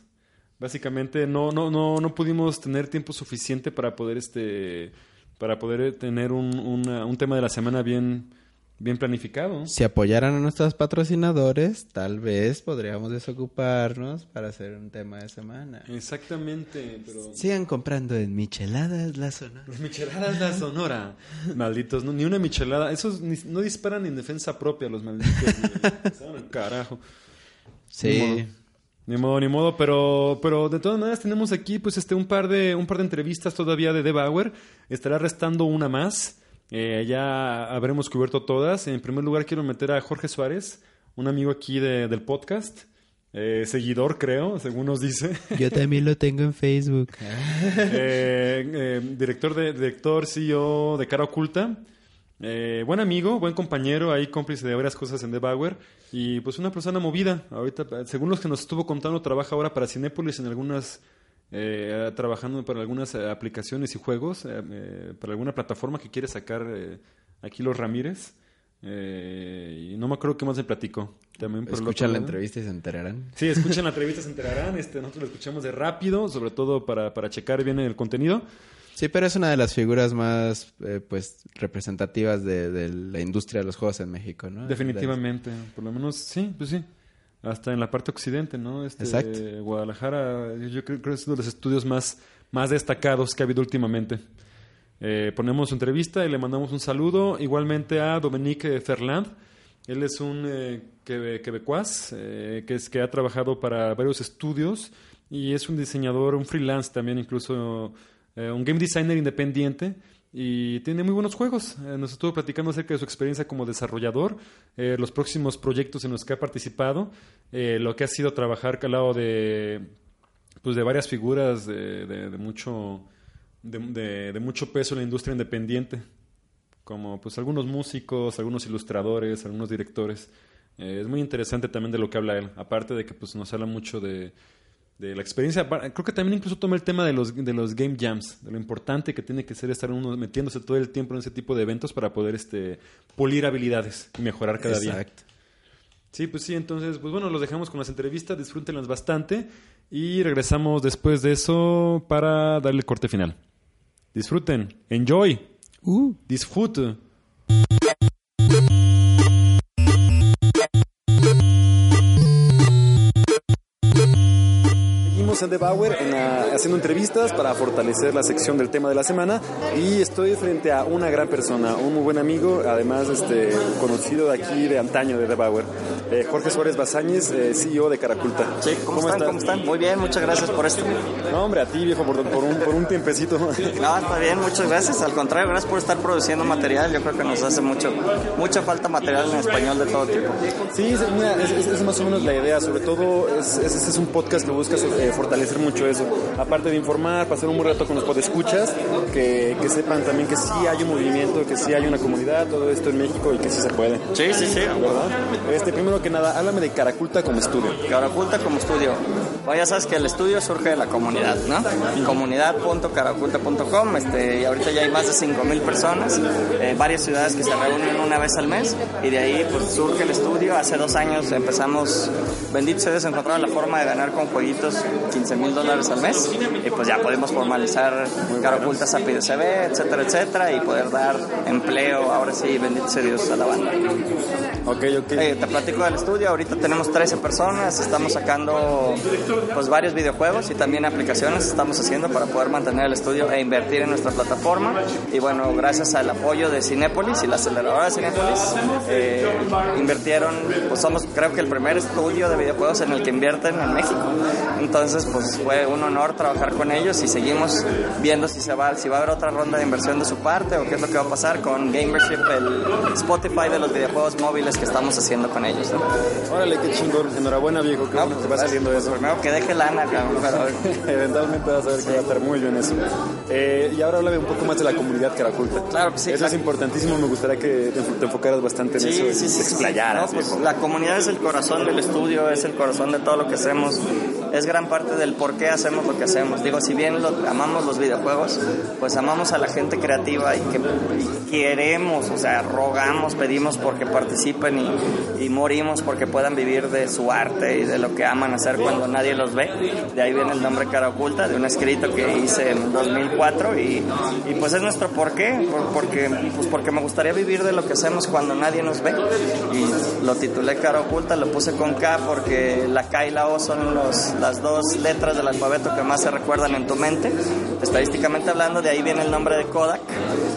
Básicamente no, no, no, no pudimos tener tiempo suficiente para poder este para poder tener un, una- un tema de la semana bien, bien planificado. Si apoyaran a nuestros patrocinadores, tal vez podríamos desocuparnos para hacer un tema de semana. Exactamente, pero... Sigan comprando en Micheladas la zona. Las micheladas la Sonora. Malditos, no, ni una michelada. Esos ni- no disparan en defensa propia, los malditos. carajo. Modo. Ni modo, ni modo, pero, pero de todas maneras tenemos aquí pues este un par de un par de entrevistas todavía de Debauer. Estará restando una más. Eh, ya habremos cubierto todas. En primer lugar quiero meter a Jorge Suárez, un amigo aquí de- del podcast. Eh, seguidor, creo, según nos dice. Yo también lo tengo en Facebook. Eh, director, de, director, CEO de Cara Oculta. Eh, buen amigo, buen compañero, ahí cómplice de varias cosas en The Bauer. Y pues una persona movida. Ahorita, según los que nos estuvo contando, trabaja ahora para Cinépolis en algunas. eh, trabajando para algunas eh, aplicaciones y juegos, eh, eh, para alguna plataforma que quiere sacar eh, aquí los Ramírez. Eh, y no me acuerdo qué más me platicó. También por Escuchan la entrevista y se enterarán. Sí, escuchen la entrevista, se enterarán. Este, nosotros lo escuchamos de rápido, sobre todo para, para checar bien el contenido. Sí, pero es una de las figuras más eh, pues representativas de, de la industria de los juegos en México, ¿no? Definitivamente, por lo menos sí, pues sí. Hasta en la parte occidente, ¿no? Este, Exacto. Guadalajara, yo- creo que es uno de los estudios más, más destacados que ha habido últimamente. Eh, ponemos su entrevista y le mandamos un saludo. Igualmente a Dominique Ferland. Él es un eh, quebe- quebecuaz eh, que, es, que ha trabajado para varios estudios y es un diseñador, un freelance también, incluso eh, un game designer independiente y tiene muy buenos juegos. Eh, nos estuvo platicando acerca de su experiencia como desarrollador, eh, los próximos proyectos en los que ha participado, lo que ha sido trabajar al lado de, pues, de varias figuras de, mucho, de, mucho peso en la industria independiente, como pues algunos músicos, algunos ilustradores, algunos directores. Es muy interesante también de lo que habla él, aparte de que pues, nos habla mucho de, de la experiencia. Creo que también incluso toma el tema de los, de los game jams, de lo importante que tiene que ser estar uno metiéndose todo el tiempo en ese tipo de eventos para poder este, pulir habilidades y mejorar cada día. Exacto. Sí, pues sí, entonces, pues bueno, los dejamos con las entrevistas, disfrútenlas bastante y regresamos después de eso para darle el corte final. Disfruten, enjoy, Uh. disfrute. Seguimos en The Bauer en la- haciendo entrevistas para fortalecer la sección del tema de la semana y estoy frente a una gran persona, un muy buen amigo, además este, conocido de aquí de antaño de The Bauer, eh, Jorge Suárez Bazáñez, eh, CEO de Caraculta. Sí, ¿cómo, están? ¿Cómo están? Muy bien, muchas gracias por esto. No, hombre, a ti, viejo, por, por un, por un tiempecito. No, está bien, muchas gracias. Al contrario, gracias por estar produciendo material. Yo creo que nos hace mucho, mucha falta material en español de todo tipo. Sí, es, mira, es- es- es más o menos la idea. Sobre todo, es, es, es un podcast que busca eh, fortalecer mucho eso. Aparte de informar, pasar un buen rato con los podescuchas, que, que sepan también que sí hay un movimiento, que sí hay una comunidad, todo esto en México y que sí se puede. Sí, sí, sí. ¿Verdad? Este, primero que nada, háblame de Caraculta como estudio. Caraculta como estudio. Bueno, ya sabes que el estudio surge de la comunidad, ¿no? Comunidad.caraculta.com, este, y ahorita ya hay más de 5.000 personas, eh, varias ciudades que se reúnen una vez al mes, y de ahí pues surge el estudio. Hace dos años empezamos, bendito sea Dios, encontraron la forma de ganar con jueguitos 15 mil dólares al mes, y pues ya podemos formalizar Caraculta Sapid CB, etcétera, etcétera, y poder dar empleo, ahora sí, bendito sea Dios, a la banda. Ok, ok. Eh, te platico del estudio, ahorita tenemos 13 personas, estamos sacando pues varios videojuegos y también aplicaciones estamos haciendo para poder mantener el estudio e invertir en nuestra plataforma y bueno, gracias al apoyo de Cinépolis y la aceleradora de Cinépolis eh, invirtieron, pues somos creo que el primer estudio de videojuegos en el que invierten en México, entonces pues fue un honor trabajar con ellos y seguimos viendo si se va, si va a haber otra ronda de inversión de su parte o qué es lo que va a pasar con Gamership, el Spotify de los videojuegos móviles que estamos haciendo con ellos. ¿no? Órale, qué chingón. Enhorabuena, viejo. Qué bueno que va saliendo eso. Primero, que deje lana, cabrón, pero Eventualmente vas a ver que va a estar muy bien eso. Eh, y ahora háblame un poco más de la comunidad Caraculta. Claro que sí, Eso es claro. importantísimo, me gustaría que te, enfocaras bastante en eso y te explayaras. No, pues, la comunidad es el corazón del estudio, es el corazón de todo lo que hacemos. Es gran parte del por qué hacemos lo que hacemos. Digo, si bien lo- amamos los videojuegos, pues amamos a la gente creativa y que y queremos, o sea, rogamos, pedimos porque participen y, y morimos porque puedan vivir de su arte y de lo que aman hacer cuando nadie los ve. De ahí viene el nombre Cara Oculta, de un escrito que hice en 2004 y, y pues es nuestro porqué, por- porque, pues porque me gustaría vivir de lo que hacemos cuando nadie nos ve. Y lo titulé Cara Oculta, lo puse con K porque la K y la O son los, las dos letras del alfabeto que más se recuerdan en tu mente. Estadísticamente hablando, de ahí viene el nombre de Kodak,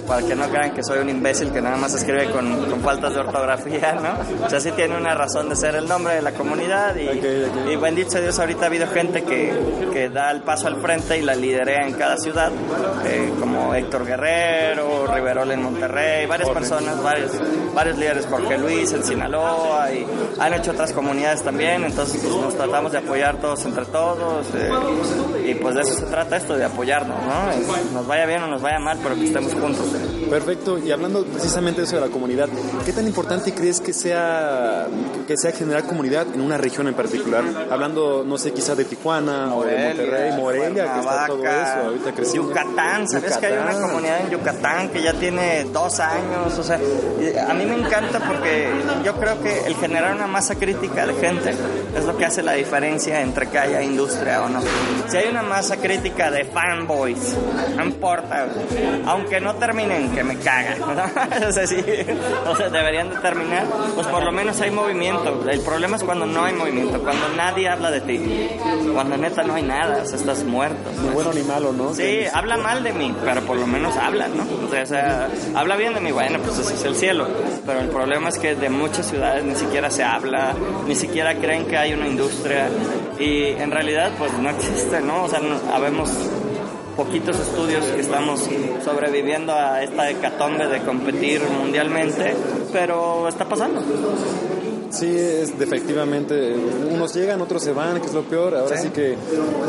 para que no crean que soy un imbécil que nada más escribe con, con faltas de ortografía, ¿no? O sea, sí tiene una razón de ser el nombre de la comunidad y, Ok, ok. y bendito sea Dios, ahorita ha habido gente que, que da el paso al frente y la liderea en cada ciudad, eh, como Héctor Guerrero, Riverol en Monterrey, varias personas, varios, varios líderes, Jorge Luis en Sinaloa, y han hecho otras comunidades también, entonces pues, nos tratamos de apoyar todos entre todos, eh, y pues de eso se trata esto, de apoyarnos, ¿no? Nos vaya bien o nos vaya mal, pero que estemos juntos. Perfecto, y hablando precisamente de eso de la comunidad, ¿qué tan importante crees que sea que sea generar comunidad en una región en particular? Hablando, no sé, quizás de Tijuana o de Monterrey, Morelia, que está todo eso ahorita creciendo. Yucatán, ¿sabes que hay una Yucatán. comunidad en Yucatán que ya tiene dos años? O sea, a mí me encanta porque yo creo que el generar una masa crítica de gente es lo que hace la diferencia entre que haya industria o no. Si hay una masa crítica de fanboys, no importa, aunque no terminen, que me cagan, ¿no? o sea, sí, o sea, deberían de terminar, pues por lo menos hay movimiento. El problema es cuando no hay movimiento, cuando nadie habla de ti, cuando neta no hay nada, o sea, estás muerto. Ni bueno ni malo, ¿no? Sí, habla mal de mí, pero por lo menos habla, ¿no? O sea, habla bien de mí, bueno, pues ese es el cielo. Pero el problema es que de muchas ciudades ni siquiera se habla, ni siquiera creen que hay una industria y en realidad pues no existe, ¿no? O sea, no, habemos poquitos estudios que estamos sobreviviendo a esta hecatombe de competir mundialmente, pero está pasando. Sí, es, efectivamente, unos llegan, otros se van, que es lo peor. Ahora sí. que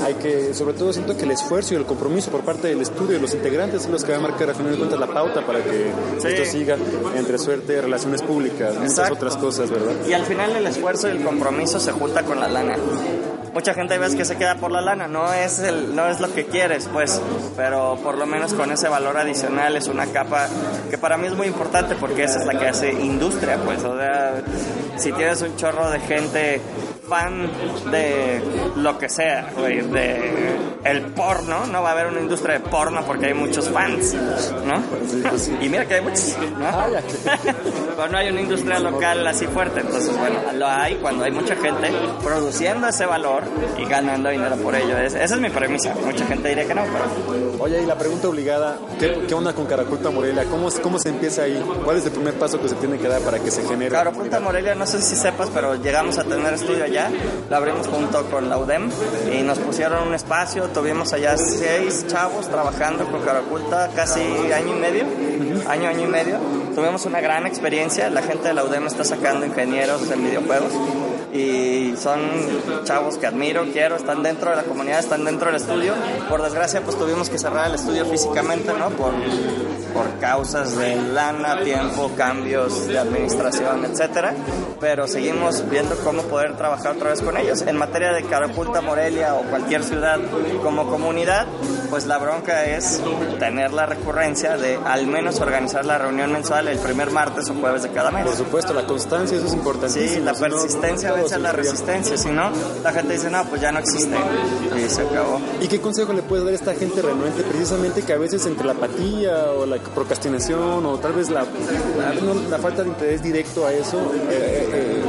hay que, sobre todo siento que el esfuerzo y el compromiso por parte del estudio y los integrantes son los que van a marcar a final de cuentas la pauta para que Sí. esto siga entre suerte, relaciones públicas, muchas Exacto. otras cosas, ¿verdad? Y al final el esfuerzo y el compromiso se junta con la lana. Mucha gente ves que se queda por la lana, no es no es lo que quieres, pues, pero por lo menos con ese valor adicional es una capa que para mí es muy importante porque esa es la que hace industria, pues, o sea, si tienes un chorro de gente fan de lo que sea, güey, de el porno, no va a haber una industria de porno porque hay muchos fans, ¿no? Y mira que hay muchos, ¿no? Pero no hay una industria local así fuerte, entonces bueno, lo hay cuando hay mucha gente produciendo ese valor y ganando dinero por ello. Es- esa es mi premisa. Mucha gente diría que no, pero Oye, y la pregunta obligada, ¿qué, qué onda con Caraculta Morelia? ¿Cómo, ¿Cómo se empieza ahí? ¿Cuál es el primer paso que se tiene que dar para que se genere? Claro, Punta Morelia, no sé si sepas, pero llegamos a tener estudio allá, lo abrimos junto con la UDEM y nos pusieron un espacio, tuvimos allá seis chavos trabajando con Caraculta casi año y medio, año, año y medio. Tuvimos una gran experiencia, la gente de la UDEM está sacando ingenieros en videojuegos y son chavos que admiro, quiero, están dentro de la comunidad, están dentro del estudio. Por desgracia, pues tuvimos que cerrar el estudio físicamente, ¿no? Por, por causas de lana, tiempo, cambios de administración, etcétera. Pero seguimos viendo cómo poder trabajar otra vez con ellos. En materia de Carapulta, Morelia o cualquier ciudad como comunidad, pues la bronca es tener la recurrencia de al menos organizar la reunión mensual el primer martes o jueves de cada mes. Por supuesto, la constancia, eso es importantísimo. Sí, la si no, persistencia todo se la resistencia, si no, la gente dice, no, pues ya no existe y se acabó. ¿Y qué consejo le puedes dar a esta gente renuente precisamente que a veces entre la apatía o la procrastinación o tal vez la, la, la falta de interés directo a eso eh, eh, eh,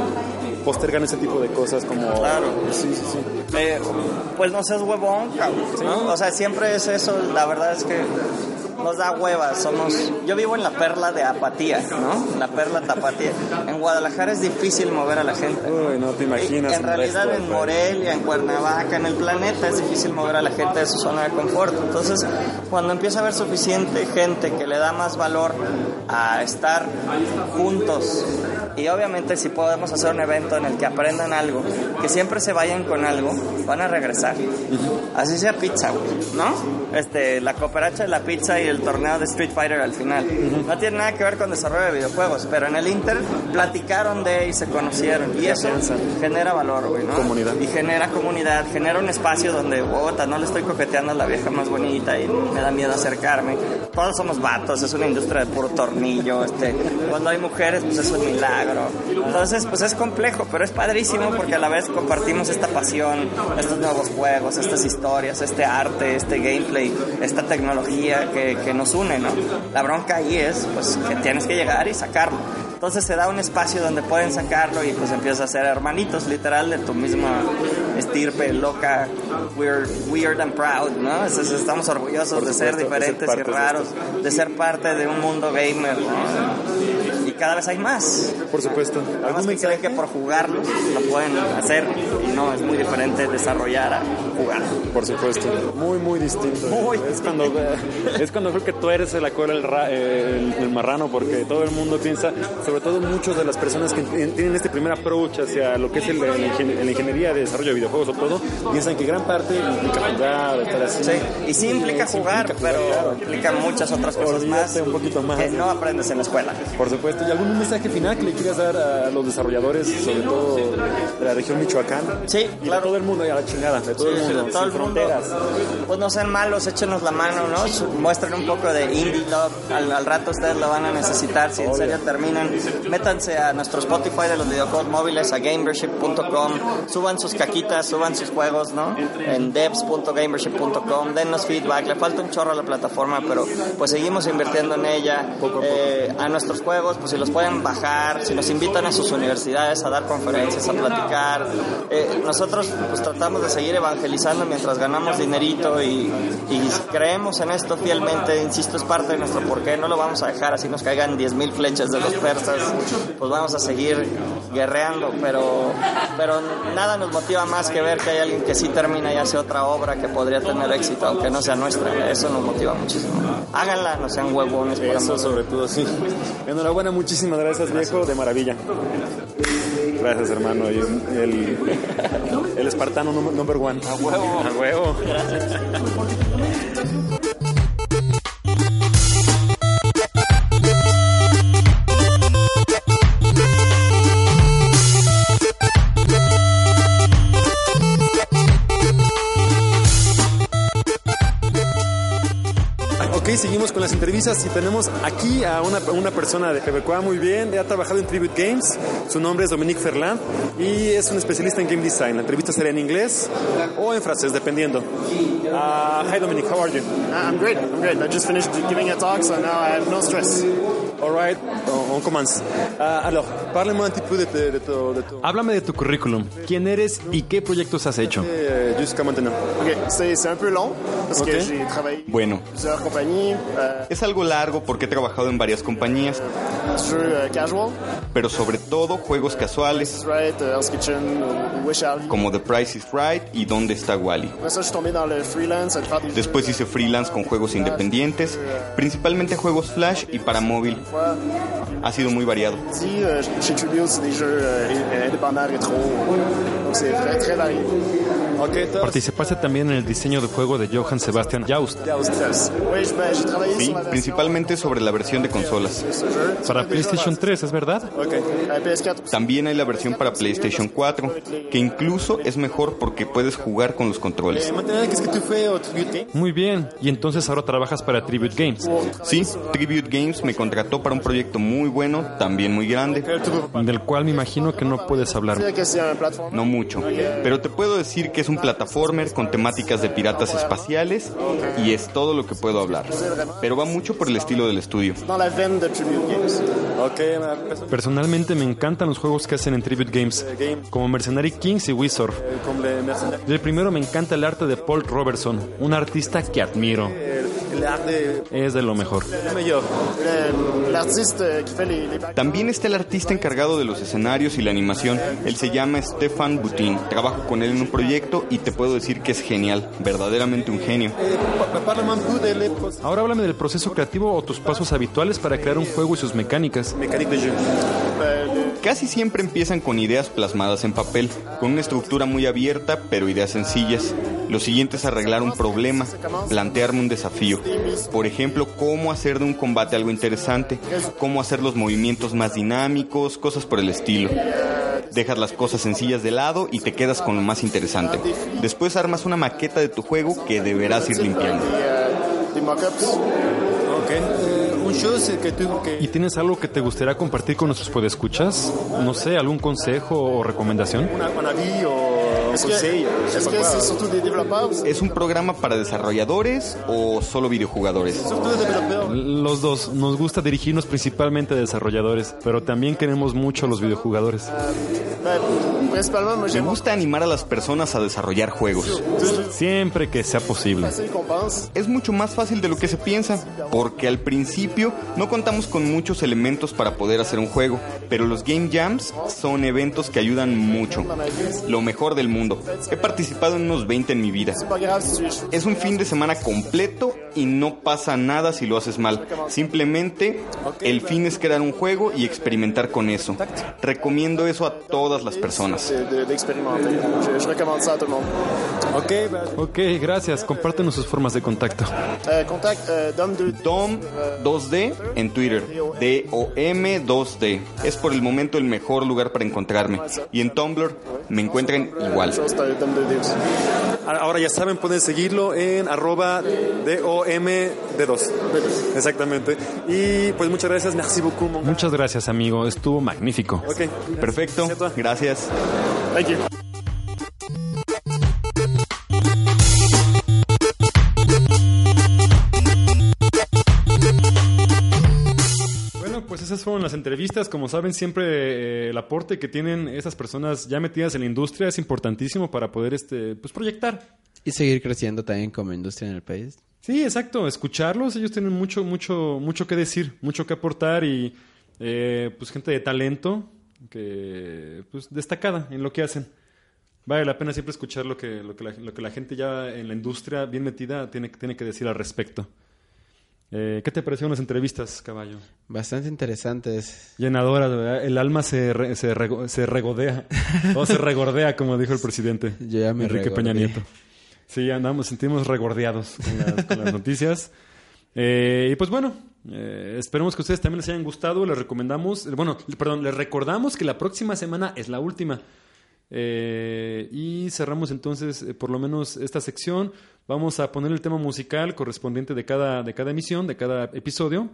postergan ese tipo de cosas como... Claro. Sí, sí, sí. Eh, pues no seas huevón, ¿no? O sea, siempre es eso, la verdad es que nos da huevas, somos... Yo vivo en la perla de apatía, ¿no? La perla tapatía. En Guadalajara es difícil mover a la gente. Uy, no te imaginas. En realidad en. Morelia, en Cuernavaca, en el planeta es difícil mover a la gente de su zona de confort. Entonces, cuando empieza a haber suficiente gente que le da más valor a estar juntos Y obviamente si podemos hacer un evento en el que aprendan algo, que siempre se vayan con algo, van a regresar. Así sea pizza, güey, ¿no? Este, la cooperacha de la pizza y el torneo de Street Fighter al final. No tiene nada que ver con desarrollo de videojuegos, pero en el Inter platicaron de y se conocieron. Y eso genera valor, güey, ¿no? Comunidad. Y genera comunidad, genera un espacio donde, bota, no le estoy coqueteando a la vieja más bonita y me da miedo acercarme. Todos somos vatos, es una industria de puro tornillo. Este, cuando hay mujeres, pues es un milagro. Entonces, pues es complejo, pero es padrísimo porque a la vez compartimos esta pasión, estos nuevos juegos, estas historias, este arte, este gameplay, esta tecnología que, que nos une, ¿no? La bronca ahí es, pues, que tienes que llegar y sacarlo. Entonces se da un espacio donde pueden sacarlo y pues empiezas a ser hermanitos, literal, de tu misma estirpe, loca, weird, weird and proud, ¿no? Entonces, estamos orgullosos de ser supuesto, de ser diferentes y parte de raros, de ser parte de un mundo gamer, ¿no? Cada vez hay más. Por supuesto. Algunos ¿Algún que creen que por jugarlo lo pueden hacer y no, es muy diferente desarrollar a jugar. Por supuesto. Muy, muy distinto. Muy es cuando es cuando creo que tú eres la cola el, ra- el, el marrano porque todo el mundo piensa, sobre todo muchos de las personas que en- tienen este primer approach hacia lo que es el, la ingeniería de desarrollo de videojuegos o todo, piensan que gran parte implica jugar, estar así. Sí, y sí implica jugar, implica pero claro. implica muchas otras cosas Olvídate más, un poquito más. que no aprendes en la escuela. Por supuesto. ¿Y algún mensaje final que le quieras dar a los desarrolladores, sobre todo de la región Michoacán? Sí, Y claro. de todo el mundo, y a la chingada, de todo el mundo, todo el sin mundo, fronteras. pues no sean malos, échenos la mano, ¿no? Muestren un poco de indie love, al, al rato ustedes lo van a necesitar, si en serio terminan, métanse a nuestro Spotify de los videojuegos móviles, a gamership.com, suban sus caquitas, suban sus juegos, ¿no? En devs.gamership.com, dennos feedback, le falta un chorro a la plataforma, pero pues seguimos invirtiendo en ella, Eh, a nuestros juegos, pues los pueden bajar, si nos invitan a sus universidades a dar conferencias, a platicar, eh, nosotros pues tratamos de seguir evangelizando mientras ganamos dinerito y, y creemos en esto fielmente, insisto, es parte de nuestro porqué, no lo vamos a dejar así nos caigan 10.000 flechas de los persas, pues vamos a seguir guerreando, pero, pero nada nos motiva más que ver que hay alguien que sí termina y hace otra obra que podría tener éxito, aunque no sea nuestra, eso nos motiva muchísimo. Háganla, no sean huevones, por Eso amor. sobre todo, sí. Enhorabuena, muchísimas gracias, viejo, de maravilla. Gracias, hermano. Y el, el espartano num- number one. A huevo. A huevo. Ok, entrevistas y tenemos aquí a una, una persona de Quebecoa muy bien, ha trabajado en Tribute Games, su nombre es Dominique Ferland y es un especialista en game design. La entrevista será en inglés o en francés, dependiendo. Ah, hi Dominique, how are you? I'm great. I'm great. I just finished giving a talk, so now I have no stress. All right, on, commence. Ah, alors, parle-moi un petit peu de, te- de tu... De Háblame de tu currículum. ¿Quién eres y qué proyectos has hecho? eh, jusqu'à maintenant. Ok, c'est un peu long parce Ok. que j'ai travaillé Bueno, plusieurs compagnies, euh, es algo largo porque he trabajado en varias compañías, jeux euh, casual, pero sobre todo juegos casuales Right, Hell's Kitchen como The Price is Right y ¿Dónde está Wally? Después hice freelance con juegos independientes, principalmente juegos flash y para móvil. Fois. Ha sido muy variado. Ici, euh, chez Tribute, c'est des jeux euh, indépendants rétro. Donc c'est très, très varié. Participaste también en el diseño de juego de Johann Sebastian Joust Sí, principalmente sobre la versión de consolas. para PlayStation 3, ¿es verdad? ok. PS4 aussi. También hay la versión para PlayStation 4, que incluso es mejor porque puedes jugar con los controles. Muy bien. Y entonces ahora trabajas para Tribute Games, Sí, Tribute Games me contrató para un proyecto muy bueno, también muy grande. del cual me imagino que no puedes hablar. No mucho, pero te puedo decir que es un plataformer con temáticas de piratas espaciales y es todo lo que puedo hablar. Pero va mucho por el estilo del estudio. Personalmente me encantan los juegos que hacen en Tribute Games, como Mercenary Kings y Wizard. Del primero me encanta el arte de Paul Robertson, un artista que admiro. Es de lo mejor. También está el artista encargado de los escenarios y la animación. Él se llama Stefan Butin. Trabajo con él en un proyecto y te puedo decir que es genial, verdaderamente un genio. Ahora háblame del proceso creativo o tus pasos habituales para crear un juego y sus mecánicas. Casi siempre empiezan con ideas plasmadas en papel, con una estructura muy abierta, pero ideas sencillas. Lo siguiente es arreglar un problema, plantearme un desafío. Por ejemplo, cómo hacer de un combate algo interesante, cómo hacer los movimientos más dinámicos, cosas por el estilo. Dejas las cosas sencillas de lado y te quedas con lo más interesante. Después armas una maqueta de tu juego que deberás ir limpiando. ¿Y tienes algo que te gustaría compartir con nuestros podescuchas? No sé, algún consejo o recomendación. O Est-ce que c'est surtout des développeurs ou ¿Es un programa para desarrolladores o solo videojugadores? Los dos. Nos gusta dirigirnos principalmente a desarrolladores, pero también queremos mucho a los videojugadores. Moi Me gusta animar a las personas a desarrollar juegos. Siempre que sea posible. Es mucho más fácil de lo que se piensa, porque al principio no contamos con muchos elementos para poder hacer un juego, pero los Game Jams son eventos que ayudan mucho. Lo mejor del mundo. He participado en unos 20 en mi vida. Es un fin de semana completo y no pasa nada si lo haces mal. Simplemente el fin es crear un juego y experimentar con eso. Recomiendo eso a todas las personas. Ok, gracias. Compártenos sus formas de contacto. Euh, contact euh, Dom2. Dom 2D en Twitter. D-O-M 2D. Es por el momento el mejor lugar para encontrarme. Y en Tumblr me encuentran igual. Chose, c'est Dom2D aussi. Ahora ya saben, pueden seguirlo en arroba DOMD2. Exactamente. Y pues muchas gracias, merci beaucoup. Muchas gracias, amigo. Estuvo magnífico. Ok. Perfecto. Gracias. Thank you. Esas fueron las entrevistas. Como saben, siempre eh, el aporte que tienen esas personas ya metidas en la industria es importantísimo para poder este, pues, proyectar. Y seguir creciendo también como industria en el país. Sí, exacto. Escucharlos, ellos tienen mucho, mucho, mucho que decir, mucho que aportar y eh, pues gente de talento que pues destacada en lo que hacen. Vale la pena siempre escuchar lo que, lo que, la, lo que la gente ya en la industria bien metida tiene, tiene que decir al respecto. Eh, ¿Qué te parecieron las entrevistas, caballo? Bastante interesantes. Llenadoras, ¿verdad? El alma se, re- se, rego- se regodea. o se regordea, como dijo el presidente. Yo ya me Enrique regordé. Peña Nieto. Sí, andamos, sentimos regordeados con las, con las noticias. Eh, y pues bueno, eh, esperemos que a ustedes también les hayan gustado. Les recomendamos, eh, bueno, perdón, les recordamos que la próxima semana es la última. Eh, y cerramos entonces eh, por lo menos esta sección. Vamos a poner el tema musical correspondiente de cada, de cada emisión, de cada episodio.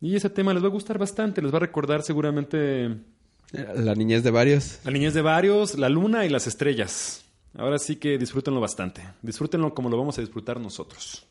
Y ese tema les va a gustar bastante, les va a recordar seguramente La niñez de varios. la niñez de varios, la luna y las estrellas. Ahora sí que disfrútenlo bastante. Disfrútenlo como lo vamos a disfrutar nosotros.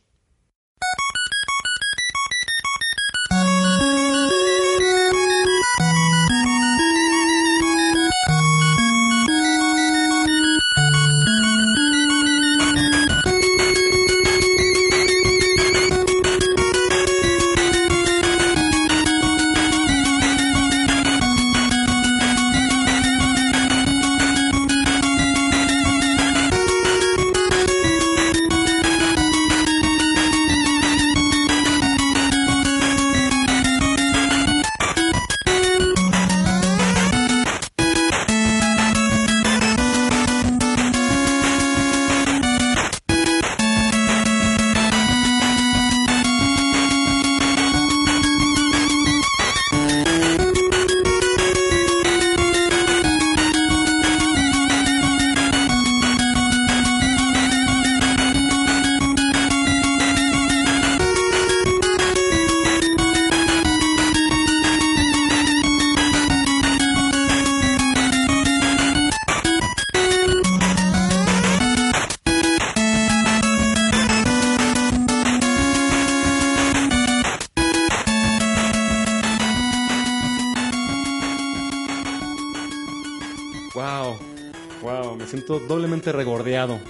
Doblemente regordeado.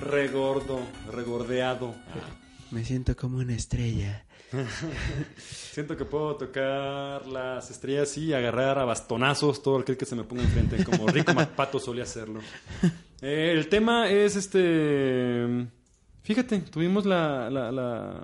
Regordo, regordeado. Me siento como una estrella. Siento que puedo tocar las estrellas y agarrar a bastonazos todo aquel que se me ponga enfrente, como Rico MacPato solía hacerlo. Eh, el tema es este. Fíjate, tuvimos la. la, la,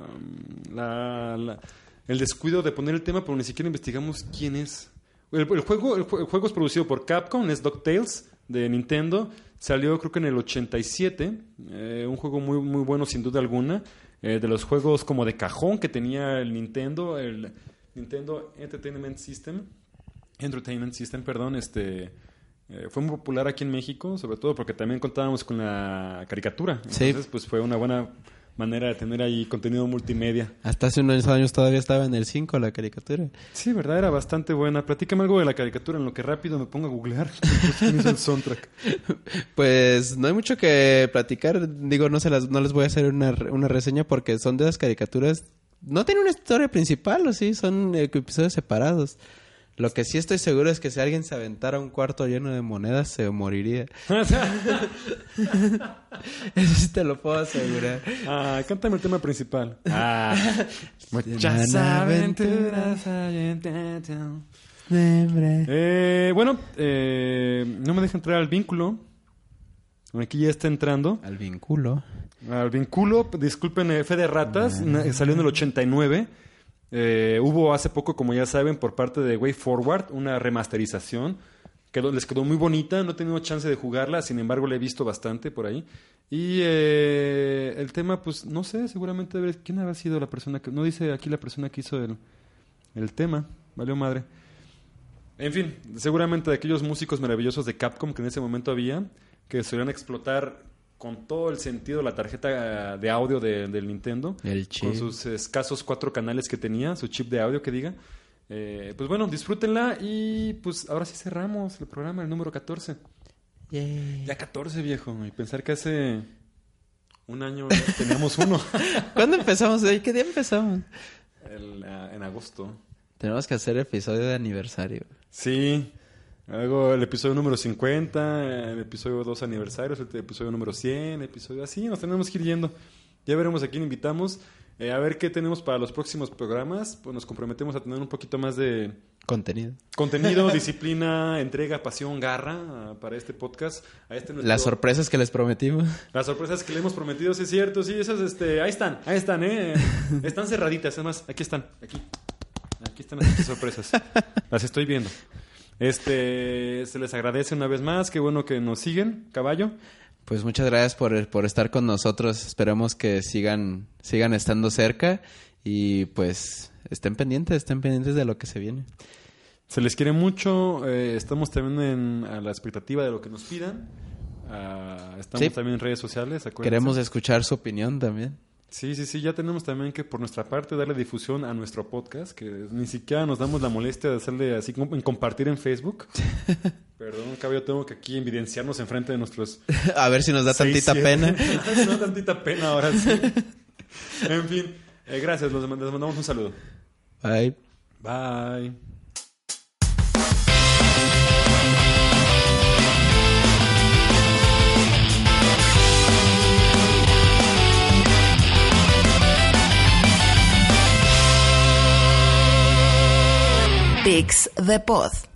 la- la- el descuido de poner el tema, pero ni siquiera investigamos quién es. El, el juego, el, el juego es producido por Capcom, es DuckTales de Nintendo. Salió creo que en el 87. eh, un juego muy, muy bueno sin duda alguna. eh, de los juegos como de cajón que tenía el Nintendo, el Nintendo Entertainment System. Entertainment System, perdón, este... eh, fue muy popular aquí en México, sobre todo porque también contábamos con la caricatura. Sí. Entonces, pues fue una buena manera de tener ahí contenido multimedia. Hasta hace unos años todavía estaba en el 5 la caricatura. Sí, verdad, era bastante buena. Platícame algo de la caricatura en lo que rápido me pongo a googlear. Pues. Pues no hay mucho que platicar. Digo, no se las, no les voy a hacer una, una reseña porque son de las caricaturas. No tienen una historia principal, ¿o sí? Son eh, episodios separados. Lo que sí estoy seguro es que si alguien se aventara un cuarto lleno de monedas, se moriría. Eso sí te lo puedo asegurar. ah, cántame el tema principal. Ah, Muchas aventuras hay. Eh, bueno, eh, no me deja entrar al vínculo. Aquí ya está entrando. Al vínculo. Al vínculo, disculpen, eh, Fe de Ratas, salió en el 89. Eh, hubo hace poco, como ya saben, por parte de Way Forward, una remasterización. Quedó, les quedó muy bonita, no he tenido chance de jugarla, sin embargo la he visto bastante por ahí. Y eh, el tema, pues no sé, seguramente quién habrá sido la persona que... No dice aquí la persona que hizo el, el tema, valió madre. En fin, seguramente de aquellos músicos maravillosos de Capcom que en ese momento había, que solían explotar con todo el sentido la tarjeta eh, de audio de- del Nintendo, El chip. con sus escasos cuatro canales que tenía, su chip de audio que diga. Eh, pues bueno, disfrútenla y pues ahora sí cerramos el programa, el número 14. Ya 14, viejo, y pensar que hace un año teníamos uno, ¿Cuándo empezamos? ¿Qué día empezamos? El, ah, en agosto. Tenemos que hacer episodio de aniversario. Sí. Hago el episodio número 50, el episodio 2 aniversarios, el episodio número 100, episodio así, nos tenemos que ir yendo. Ya veremos a quién invitamos, eh, a ver qué tenemos para los próximos programas. Pues nos comprometemos a tener un poquito más de Contenido. contenido, disciplina, entrega, pasión, garra ah, para este podcast. A este nuestro- Las sorpresas que les prometimos. las sorpresas que le hemos prometido, sí es cierto, sí, esas, este, ahí están, ahí están, eh. Están cerraditas, además, aquí están, aquí. Aquí están las sorpresas. Las estoy viendo. Este, se les agradece una vez más, qué bueno que nos siguen, caballo. Pues muchas gracias por, por estar con nosotros. Esperemos que sigan, sigan estando cerca y pues estén pendientes, estén pendientes de lo que se viene. Se les quiere mucho, eh, estamos también en- a la expectativa de lo que nos pidan. Ah, estamos Sí. también en redes sociales, acuérdense. Queremos escuchar su opinión también. Sí, sí, sí, ya tenemos también que por nuestra parte darle difusión a nuestro podcast, que ni siquiera nos damos la molestia de hacerle así en compartir en Facebook. Perdón, caballo, tengo que aquí evidenciarnos enfrente de nuestros... A ver si nos da seis, tantita siete- pena. no da tantita pena ahora sí. En fin, eh, gracias, les mandamos un saludo. Bye. Bye. Pix the Pod.